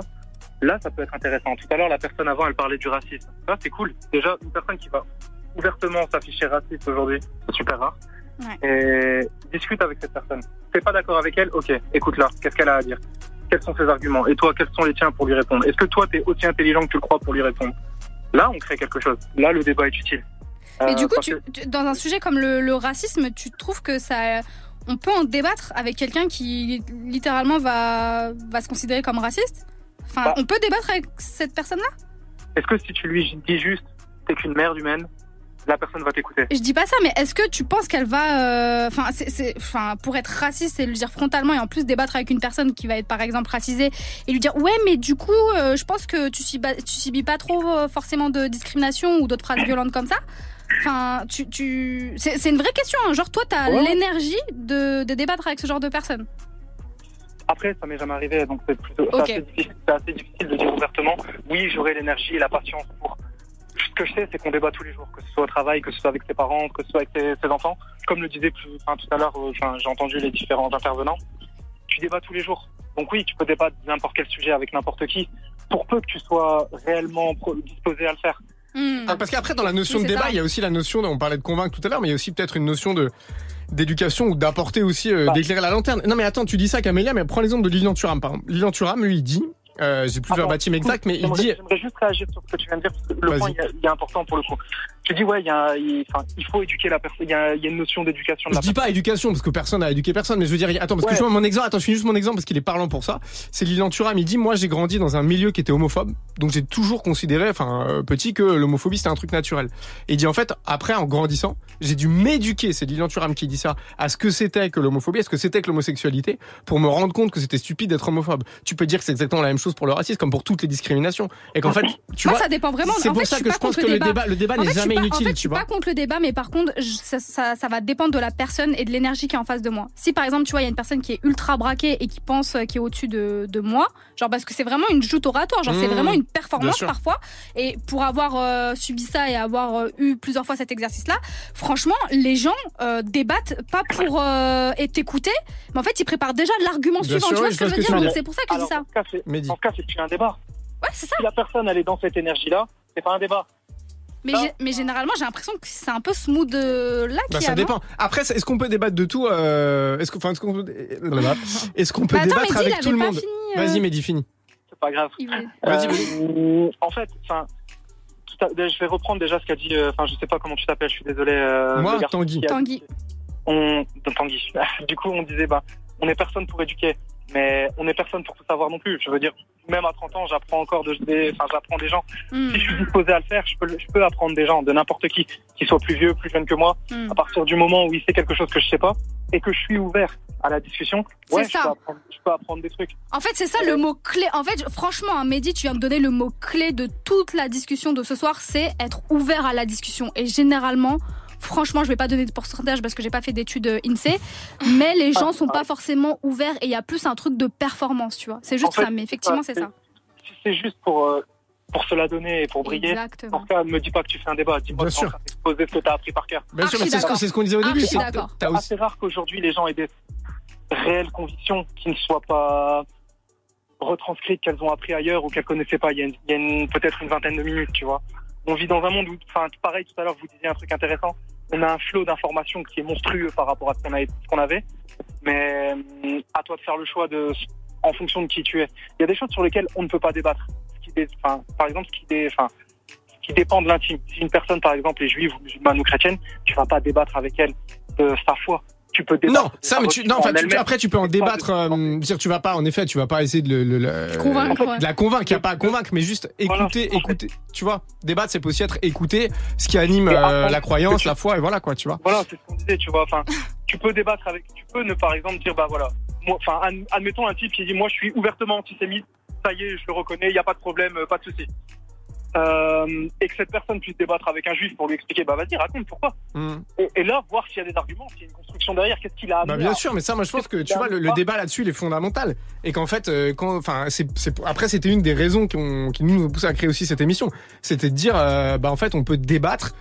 Là, ça peut être intéressant. Tout à l'heure, la personne avant, elle parlait du racisme. Ça, c'est cool. Déjà, une personne qui va ouvertement s'afficher raciste aujourd'hui, c'est super rare. Et discute avec cette personne. T'es pas d'accord avec elle Ok, écoute-la. Qu'est-ce qu'elle a à dire? Quels sont ses arguments? Et toi, quels sont les tiens pour lui répondre? Est-ce que toi, t'es aussi intelligent que tu le crois pour lui répondre? Là, on crée quelque chose. Là, le débat est utile. Mais Euh, du coup, tu, tu- dans un sujet comme le, le racisme, tu trouves que ça, on peut en débattre avec quelqu'un qui littéralement va, va se considérer comme raciste? Enfin, Bah. on peut débattre avec cette personne-là? Est-ce que si tu lui dis juste, t'es qu'une merde humaine, la personne va t'écouter Je dis pas ça, mais est-ce que tu penses qu'elle va, euh, enfin, pour être raciste et le dire frontalement et en plus débattre avec une personne qui va être par exemple racisée et lui dire ouais, mais du coup, euh, je pense que tu subis, tu subis pas trop euh, forcément de discrimination ou d'autres phrases violentes comme ça. Enfin, tu, tu, c'est une vraie question. hein. Genre toi, t'as Ouais. l'énergie de, de débattre avec ce genre de personne. Après, ça m'est jamais arrivé, donc c'est plutôt c'est Ok. assez, difficile, c'est assez difficile de dire ouvertement. Oui, j'aurai l'énergie et la patience pour. Ce que je sais, c'est qu'on débat tous les jours, que ce soit au travail, que ce soit avec ses parents, que ce soit avec ses, ses enfants. Comme le disait plus, enfin, tout à l'heure, euh, enfin, j'ai entendu les différents intervenants. Tu débats tous les jours. Donc oui, tu peux débattre de n'importe quel sujet avec n'importe qui, pour peu que tu sois réellement disposé à le faire. Ah, parce qu'après, dans la notion Oui, de débat, ça. il y a aussi la notion, on parlait de convaincre tout à l'heure, mais il y a aussi peut-être une notion de d'éducation ou d'apporter aussi, Bah. euh, d'éclairer la lanterne. Non, mais attends, tu dis ça, Camélia, mais prends l'exemple de Lilian Thuram, par exemple. Lilian Thuram, lui, il dit, euh, j'ai plus Attends, verbatim exact, mais il dit, J'aimerais juste réagir sur ce que tu viens de dire, parce que le point il est important pour le coup. Tu dis, ouais, il, y a, un- il, faut éduquer la personne, il y, a, il y a une notion d'éducation Je la dis pas éducation parce que personne n'a éduqué personne, mais je veux dire, attends, parce que je vois mon exemple, attends, je finis juste mon exemple parce qu'il est parlant pour ça. C'est Lilian Thuram, il dit, moi j'ai grandi dans un milieu qui était homophobe, donc j'ai toujours considéré, enfin, euh, petit, que l'homophobie c'était un truc naturel. Et il dit, en fait, après, en grandissant, j'ai dû m'éduquer, c'est Lilian Thuram qui dit ça, à ce que c'était que l'homophobie, à ce que c'était que l'homosexualité, pour me rendre compte que c'était stupide d'être homophobe. Tu peux dire que c'est exactement la même chose pour le racisme, comme pour toutes les discriminations. Et qu'en fait, tu Moi, vois. ça dépend vraiment. C'est pour fait, ça que je pense que le le débat, le débat n'est jamais pas- inutile, En fait, je suis vois. pas contre le débat, mais par contre, je- ça, ça, ça va dépendre de la personne et de l'énergie qui est en face de moi. Si par exemple, tu vois, il y a une personne qui est ultra braquée et qui pense euh, qui est au-dessus de, de moi, genre parce que c'est vraiment une joute oratoire, genre c'est Mmh, vraiment une performance parfois. Et pour avoir euh, subi ça et avoir euh, eu plusieurs fois cet exercice-là, franchement, les gens euh, débattent pas pour euh, et t'écouter, mais en fait, ils préparent déjà l'argument suivant. sûr, tu vois ce que je veux dire Donc, C'est pour ça que je dis Alors, ça. Dans ce cas, c'est plus un débat. Ouais, c'est ça. Si la personne, elle est dans cette énergie-là, c'est pas un débat. Mais, gé- mais généralement, j'ai l'impression que c'est un peu smooth euh, là Bah, qui ça dépend. Après, est-ce qu'on peut débattre de tout euh, Est-ce qu'on, est-ce qu'on peut, est-ce qu'on peut Bah, attends, débattre Mehdi, avec tout le monde euh. Vas-y, Mehdi, fini. C'est pas grave. Vas-y, Euh, en fait, enfin, je vais reprendre déjà ce qu'a dit. euh, Enfin, je sais pas comment tu t'appelles. Je suis désolé. euh, Moi, Tanguy. Tanguy. On, Tanguy. du coup, on disait, bah, on est personne pour éduquer, mais on est personne pour tout savoir non plus. Je veux dire, même à 30 ans, j'apprends encore de, des, enfin, j'apprends des gens. Hmm. Si je suis disposé à le faire, je peux, je peux apprendre des gens, de n'importe qui, qui soit plus vieux, plus jeune que moi. Hmm. À partir du moment où il sait quelque chose que je sais pas et que je suis ouvert à la discussion, ouais, C'est je ça. peux, apprendre, je peux apprendre des trucs. En fait, c'est ça le mot clé. En fait, franchement, hein, Mehdi, tu viens de donner le mot clé de toute la discussion de ce soir, c'est être ouvert à la discussion. Et généralement, franchement, je vais pas donner de pourcentage parce que j'ai pas fait d'études euh, INSEE, mais les gens sont pas forcément ouverts et il y a plus un truc de performance, tu vois. C'est juste En fait, ça, mais effectivement, c'est ça. Si c'est juste pour, euh, pour se la donner et pour briller, Exactement. en tout cas, ne me dis pas que tu fais un débat. Dis-moi que ce que tu as appris par cœur. Bien sûr, mais c'est ce qu'on- disait au début. C'est assez rare qu'aujourd'hui les gens aient des réelles convictions qui ne soient pas retranscrites, qu'elles ont appris ailleurs ou qu'elles connaissaient pas. Il y a, une- peut-être une vingtaine de minutes, tu vois. On vit dans un monde où, enfin, pareil, tout à l'heure, vous disiez un truc intéressant. On a un flot d'informations qui est monstrueux par rapport à ce qu'on avait. Mais hum, à toi de faire le choix de, en fonction de qui tu es. Il y a des choses sur lesquelles on ne peut pas débattre. Par exemple, ce qui, ce qui dépend de l'intime. Si une personne, par exemple, est juive ou musulmane ou chrétienne, tu vas pas débattre avec elle de sa foi. Tu peux débattre. Non, ça, mais tu, non, enfin, en tu- après, tu peux en débattre. euh, dire, tu vas pas, en effet, tu vas pas essayer de, le, le- le- Convaincre, de ouais. la convaincre. Il y a pas à convaincre, mais juste écouter, écouter. Tu vois, débattre, c'est aussi être écouter ce qui anime euh, la croyance, tu- la foi, et voilà quoi, tu vois. Voilà, c'est ce qu'on disait, tu vois. Enfin, tu peux débattre avec. Tu peux ne, par exemple, dire, bah voilà. Moi, enfin, ad- admettons un type qui dit, moi, je suis ouvertement antisémite. Ça y est, je le reconnais. Il n'y a pas de problème, euh, pas de souci. Euh, et que cette personne puisse débattre avec un juif pour lui expliquer, bah vas-y, raconte pourquoi. Hmm. Et, et là, voir s'il y a des arguments, s'il y a une construction derrière, qu'est-ce qu'il a amené Bah bien à- sûr, mais ça, moi je pense que tu vois le, débat là-dessus il est fondamental et qu'en fait, euh, quand, enfin, c'est, après c'était une des raisons qui, ont, qui nous ont poussé à créer aussi cette émission, c'était de dire, euh, bah en fait on peut débattre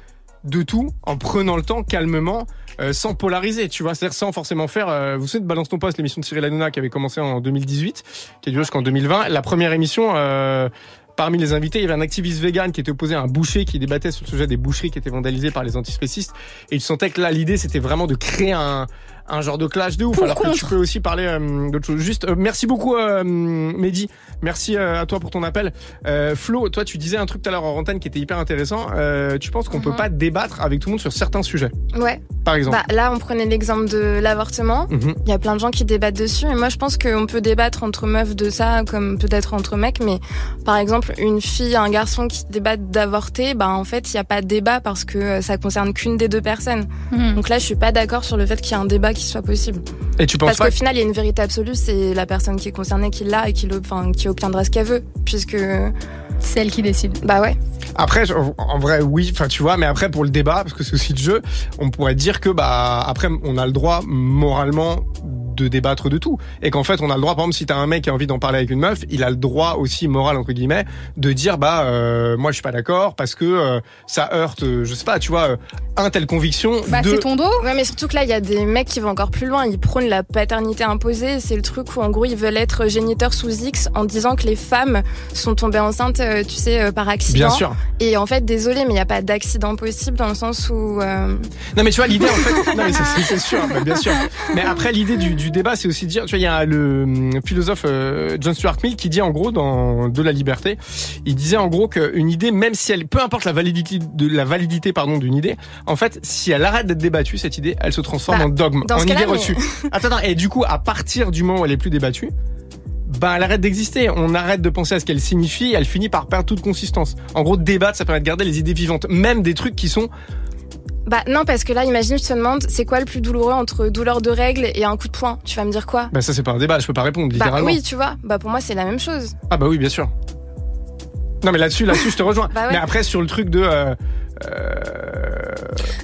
de tout en prenant le temps calmement. euh, sans polariser, tu vois, c'est-à-dire sans forcément faire. euh, vous de Balance ton poste, l'émission de Cyril Hanouna qui avait commencé en 2018, qui a duré jusqu'en 2020. La première émission, euh, parmi les invités, il y avait un activiste vegan qui était opposé à un boucher qui débattait sur le sujet des boucheries qui étaient vandalisées par les antispécistes. Et il sentait que là, l'idée, c'était vraiment de créer un, un genre de clash de ouf. Pour alors que tu peux aussi parler euh, d'autre chose. Juste, euh, merci beaucoup, euh, Mehdi. Merci euh, à toi pour ton appel. Euh, Flo, toi, tu disais un truc tout à l'heure en antenne qui était hyper intéressant. Euh, tu penses qu'on peut Mhm. pas débattre avec tout le monde sur certains sujets, Ouais. par exemple Bah, là, on prenait l'exemple de l'avortement. Mhm. Il y a plein de gens qui débattent dessus. Et moi, je pense qu'on peut débattre entre meufs de ça, comme peut-être entre mecs. Mais par exemple, une fille, un garçon qui débattent d'avorter, bah, en fait, il n'y a pas de débat parce que ça concerne qu'une des deux personnes. Mhm. Donc là, je suis pas d'accord sur le fait qu'il y ait un débat qui soit possible. Et tu penses Parce qu'au final, il y a une vérité absolue. C'est la personne qui est concernée qui l'a et qui, le- enfin, qui obtiendra ce qu'elle veut. Puisque. C'est elle qui décide. Bah ouais. Après, en vrai, oui. Enfin, tu vois, mais après pour le débat, parce que c'est aussi le jeu, on pourrait dire que bah après, on a le droit moralement de débattre de tout, et qu'en fait, on a le droit. Par exemple, si t'as un mec qui a envie d'en parler avec une meuf, il a le droit aussi moral entre guillemets de dire bah euh, moi je suis pas d'accord parce que euh, ça heurte, euh, je sais pas, tu vois, un telle conviction. Bah, de... c'est ton dos. Ouais, mais surtout que là, il y a des mecs qui vont encore plus loin. Ils prônent la paternité imposée. C'est le truc où, en gros, ils veulent être géniteurs sous X en disant que les femmes sont tombées enceintes, tu sais, par accident. Bien sûr. Et en fait, désolé, mais il n'y a pas d'accident possible dans le sens où. euh, Non mais tu vois l'idée en fait, non mais c'est- sûr, bah, bien sûr. Mais après l'idée du, du débat c'est aussi dire, tu vois il y a le hum, philosophe euh, John Stuart Mill qui dit en gros dans De la liberté, il disait en gros qu'une idée même si elle, peu importe la validité de la validité pardon d'une idée, en fait si elle arrête d'être débattue cette idée, elle se transforme Bah, en dogme, en idée reçue. Attends, attends et du coup à partir du moment où elle est plus débattue. Ben, elle arrête d'exister. On arrête de penser à ce qu'elle signifie. Elle finit par perdre toute consistance. En gros, débattre, ça permet de garder les idées vivantes, même des trucs qui sont Bah non, parce que là, imagine, je te demande, c'est quoi le plus douloureux entre douleur de règle et un coup de poing? Tu vas me dire quoi? Bah ça c'est pas un débat, je peux pas répondre Bah littéralement. oui, tu vois. Bah pour moi, c'est la même chose. Ah bah oui, bien sûr. Non mais là-dessus, là-dessus, je te rejoins. Bah ouais. Mais après sur le truc de. euh,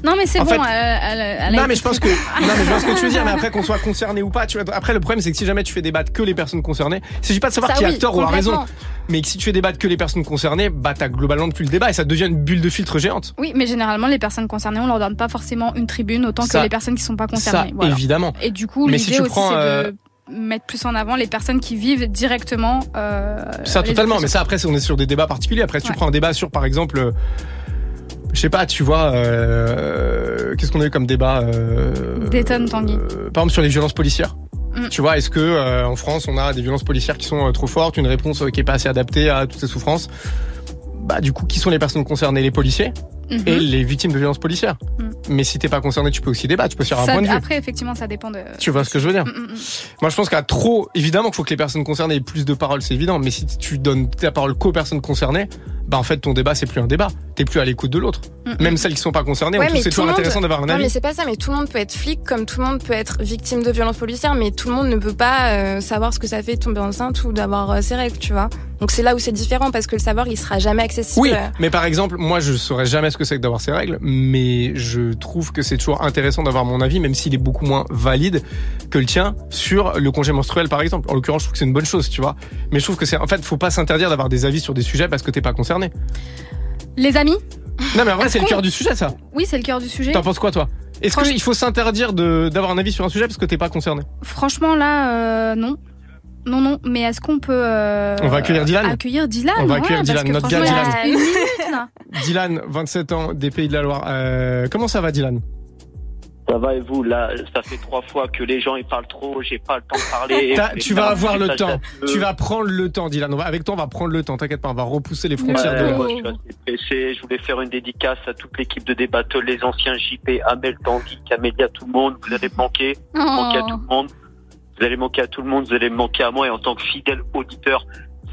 Non, mais c'est bon. fait- elle- elle- elle a non mais je pense que non mais je vois ce que tu veux dire mais après qu'on soit concerné ou pas tu vois après le problème c'est que si jamais tu fais débattre que les personnes concernées il s'agit pas de savoir Ça, qui a tort ou a raison. Mais que si tu fais débattre que les personnes concernées bah t'as globalement plus le débat et ça devient une bulle de filtre géante Oui, mais généralement, les personnes concernées, on leur donne pas forcément une tribune autant Ça- que les personnes qui sont pas concernées. ça Voilà. évidemment Et du coup, l'idée si aussi, c'est euh, de mettre plus en avant les personnes qui vivent directement. euh, Ça totalement, mais ça après on est sur des débats particuliers. Après si tu Ouais. prends un débat sur par exemple, euh, je sais pas, tu vois, euh, qu'est-ce qu'on a eu comme débat euh, Détonne, Tanguy. euh, Par exemple sur les violences policières. Mm. Tu vois, est-ce que euh, en France on a des violences policières qui sont euh, trop fortes, une réponse euh, qui est pas assez adaptée à toutes ces souffrances? Bah du coup, qui sont les personnes concernées? Les policiers? Et les victimes de violences policières. Mm. Mais si t'es pas concerné, tu peux aussi débattre, tu peux aussi avoir Ça- un point de vue. Après, effectivement, ça dépend de. Tu vois ce que je veux dire Mm, mm. Moi, je pense qu'à trop, évidemment qu'il faut que les personnes concernées aient plus de paroles, c'est évident. Mais si tu donnes ta parole qu'aux personnes concernées, bah en fait, ton débat c'est plus un débat. T'es plus à l'écoute de l'autre. Même celles qui sont pas concernées, on Ouais, trouve mais c'est tout toujours monde- intéressant d'avoir un Non, avis. mais c'est pas ça, mais tout le monde peut être flic comme tout le monde peut être victime de violences policières, mais tout le monde ne peut pas euh, savoir ce que ça fait de tomber enceinte ou d'avoir euh, ses règles, tu vois. Donc c'est là où c'est différent parce que le savoir, il sera jamais accessible. Oui, mais par exemple, moi, je saurais jamais ce que c'est que d'avoir ces règles, mais je trouve que c'est toujours intéressant d'avoir mon avis, même s'il est beaucoup moins valide que le tien sur le congé menstruel, par exemple. En l'occurrence, je trouve que c'est une bonne chose, tu vois. Mais je trouve que c'est, en fait, faut pas s'interdire d'avoir des avis sur des sujets parce que t'es pas concerné. Les amis Non, mais en vrai, c'est le cœur du sujet, ça. Oui, c'est le cœur du sujet. T'en penses quoi, toi? Est-ce qu'il faut s'interdire de, d'avoir un avis sur un sujet parce que t'es pas concerné? Franchement, là, euh, non. Non, non, mais est-ce qu'on peut. euh, On va accueillir Dylan Accueillir Dylan On va ouais, accueillir Dylan, notre gars Dylan. une minute, là. Dylan, 27 ans, des Pays de la Loire. Euh, comment ça va, Dylan? Ça va et vous? Là, ça fait trois fois que les gens ils parlent trop, j'ai pas le temps de parler. Tu vas avoir le temps. Tu vas prendre le temps, Dylan. On va- avec toi, on va prendre le temps. T'inquiète pas, on va repousser les frontières Ouais, de. moi, je suis assez pressé. Je voulais faire une dédicace à toute l'équipe de débatteurs, les anciens JP, Amel, Tanguy, Camélia, tout le monde. Vous manquer. Vous allez manquer à tout le monde. Vous allez manquer à tout le monde. Vous allez manquer à moi. Et en tant que fidèle auditeur,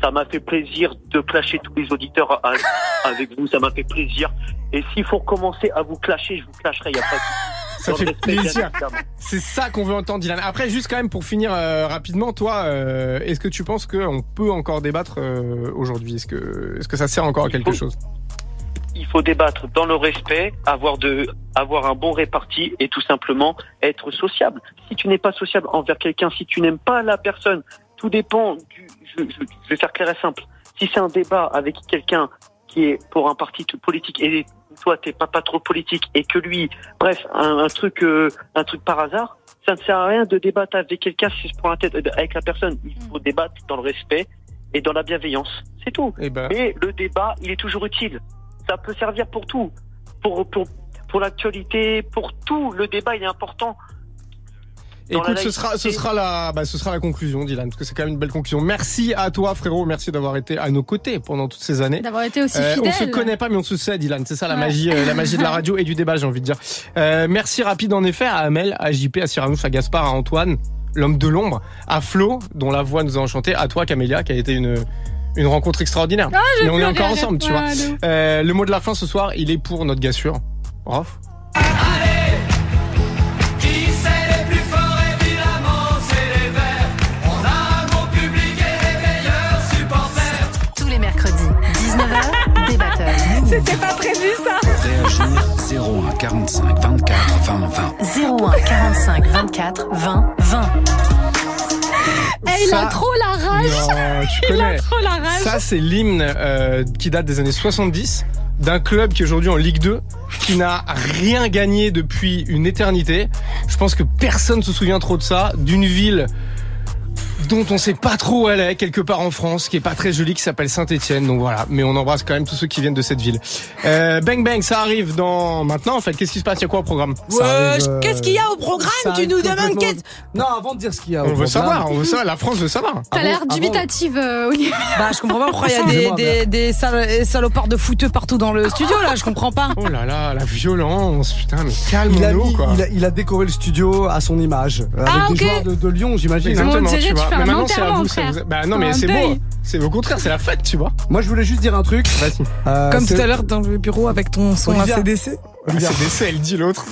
ça m'a fait plaisir de clasher tous les auditeurs à- avec vous. Ça m'a fait plaisir. Et s'il faut recommencer à vous clasher, je vous clasherai. Il a pas Ça fait plaisir. C'est ça qu'on veut entendre, Dylan. Après, juste quand même pour finir euh, rapidement, toi, euh, est-ce que tu penses qu'on peut encore débattre euh, aujourd'hui? Est-ce que, est-ce que ça sert encore à quelque chose? Il faut débattre dans le respect, avoir de, avoir un bon réparti et tout simplement être sociable. Si tu n'es pas sociable envers quelqu'un, si tu n'aimes pas la personne, tout dépend du, je, je- je vais faire clair et simple. Si c'est un débat avec quelqu'un qui est pour un parti politique et toi t'es pas pas trop politique et que lui, bref, un, un truc, euh, un truc par hasard, ça ne sert à rien de débattre avec quelqu'un si se prend la tête euh, avec la personne. Il faut débattre dans le respect et dans la bienveillance. C'est tout. Eh ben. Mais le débat, il est toujours utile. Ça peut servir pour tout, pour pour pour l'actualité, pour tout. Le débat, il est important. Dans Écoute, ce sera, ce sera la, bah, ce sera la conclusion, Dylan, parce que c'est quand même une belle conclusion. Merci à toi, frérot. Merci d'avoir été à nos côtés pendant toutes ces années. D'avoir été aussi Euh, fidèle. on se connaît pas, mais on se sait, Dylan. C'est ça la Ouais. magie, euh, la magie de la radio et du débat, j'ai envie de dire. Euh, merci rapide en effet à Amel, à JP, à Cyranouche, à Gaspard, à Antoine, l'homme de l'ombre, à Flo, dont la voix nous a enchanté, à toi, Camélia, qui a été une une rencontre extraordinaire. Ah, mais on est encore ensemble, tu vois. Euh, le mot de la fin ce soir, il est pour notre gars sûr. Rof. Qui c'est les plus forts évidemment c'est les verts On a un bon public et les meilleurs supporters Tous les mercredis, 19h, débatteur. C'était pas prévu ça. Réagir 01 45 24 20 20. 01 45 24 20 20. Eh, il a trop la rage. Non, tu il a trop la rage. Ça, c'est l'hymne euh, qui date des années 70 d'un club qui est aujourd'hui en Ligue 2, qui n'a rien gagné depuis une éternité. Je pense que personne se souvient trop de ça, d'une ville dont on sait pas trop où elle est, quelque part en France, qui est pas très jolie, qui s'appelle Saint-Étienne. Donc voilà, mais on embrasse quand même tous ceux qui viennent de cette ville. Euh, bang bang, ça arrive dans maintenant. En fait, qu'est-ce qui se passe? Il y a quoi au programme? Ouais, qu'est-ce qu'il y a au programme? Tu nous demandes qu'est-ce Non, avant de dire ce qu'il y a. au On veut programme- savoir, on veut savoir. La France veut savoir. T'as l'air dubitative, euh, Olivier. Bah, je comprends pas pourquoi il y a des, des, des salopards de fouteux partout dans le studio, là, je comprends pas. Oh là là, la violence, putain, mais Il a, calme-nous mis- quoi. il, a, il a décoré le studio à son image. euh, Avec Ah, des ok. joueurs de, de Lyon, j'imagine. hein. Exactement, dirait tu tu vois. Mais maintenant, c'est à vous. ça vous- Bah non, mais c'est beau. C'est au contraire, c'est la fête, tu vois. Moi, je voulais juste dire un truc. Vas-y. Euh, Comme tout à l'heure dans le bureau avec ton son Olivia. ACDC. Décès, elle dit l'autre.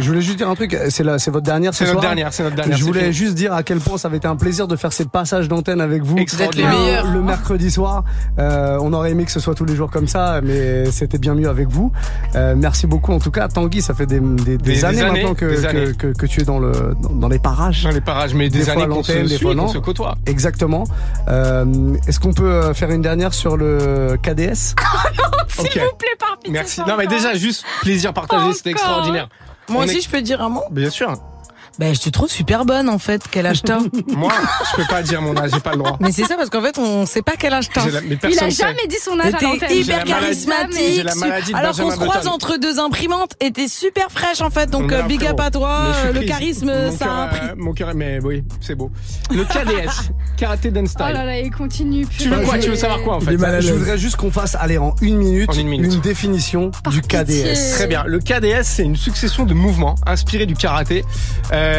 Je voulais juste dire un truc. C'est la- c'est votre dernière. ce C'est notre soir. dernière, c'est notre dernière. Je voulais juste dire à quel point ça avait été un plaisir de faire ces passages d'antenne avec vous. Extraordinaire. Vous êtes les meilleurs. Le mercredi soir. Euh, on aurait aimé que ce soit tous les jours comme ça, mais c'était bien mieux avec vous. Euh, merci beaucoup. En tout cas, Tanguy, ça fait des, des, des Des années, années, maintenant que, des années. que, que, que tu es dans, le, dans, dans les parages. Dans les parages, mais des, années à qu'on se l'antenne, des suit, fois qu'on non. se côtoie. Exactement. Euh, Est-ce qu'on peut euh, faire une dernière sur le KDS S'il Ok. vous plaît, par pitié. Merci. Non, mais déjà, juste plaisir partagé, c'était extraordinaire. Moi On aussi, est- je peux dire un mot? Bien sûr. Ben, je te trouve super bonne, en fait. Quel âge t'as Moi, je peux pas dire mon âge, j'ai pas le droit. Mais c'est ça, parce qu'en fait, on sait pas quel âge t'as. La- Il a sait. jamais dit son âge à l'antenne. Hyper charismatique. maladie alors qu'on se croise Button. entre deux imprimantes et t'es super fraîche en fait. Donc euh, big up à toi. Euh, Le charisme, Mon ça a un prix. Mon cœur, mais oui, c'est beau. Le KDS, Karaté Dance Oh là Style. là, il continue. Tu veux quoi? Tu veux savoir quoi en fait? Je voudrais juste qu'on fasse, aller en une minute, En une minute. définition du pitié. KDS. Très bien. Le KDS, c'est une succession de mouvements inspirés du karaté euh,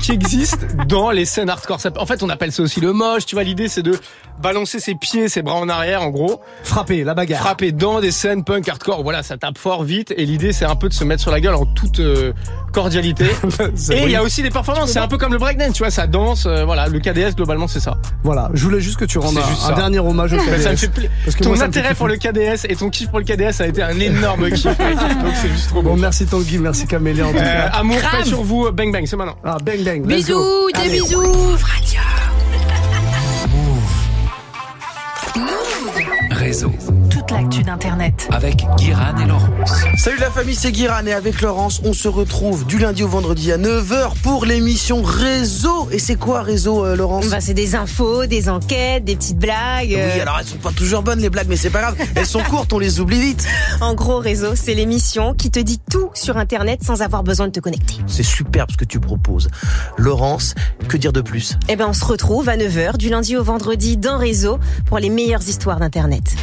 qui existent dans les scènes hardcore. En fait, on appelle ça aussi le moche. Tu vois, l'idée, c'est de balancer ses pieds, ses bras en arrière, en gros. Frapper, la bagarre. Frapper dans des scènes punk hardcore. Voilà, ça tape fort, vite. Et l'idée, c'est un peu de se mettre sur la gueule en toute euh, cordialité. Et il y a aussi des performances. C'est un peu comme le breakdance, tu vois, ça danse. euh, voilà, le KDS, globalement, c'est ça. Voilà, je voulais juste que tu rendes un, juste un dernier hommage au Mais KDS. ça me fait plaisir. Parce que Ton moi, ça me fait intérêt pour le. KDS et ton kiff pour le KDS a été un énorme kiff. Donc c'est juste trop beau. Bon, merci Tanguy, merci Camélia en tout Euh, cas. amour, paix sur vous, bang bang, c'est maintenant. Ah, bang bang. Bisous, des Allez. bisous. Réseau. L'actu d'Internet. Avec Guiran et Laurence. Salut la famille, c'est Guiran et avec Laurence, on se retrouve du lundi au vendredi à 9h pour l'émission Réseau. Et c'est quoi Réseau, euh, Laurence? Bah, c'est des infos, des enquêtes, des petites blagues. euh. Oui, alors elles sont pas toujours bonnes les blagues, mais c'est pas grave. Elles sont courtes, on les oublie vite. En gros, réseau, c'est l'émission qui te dit tout sur Internet sans avoir besoin de te connecter. C'est superbe ce que tu proposes. Laurence, que dire de plus? Eh ben, on se retrouve à 9h du lundi au vendredi dans Réseau pour les meilleures histoires d'Internet.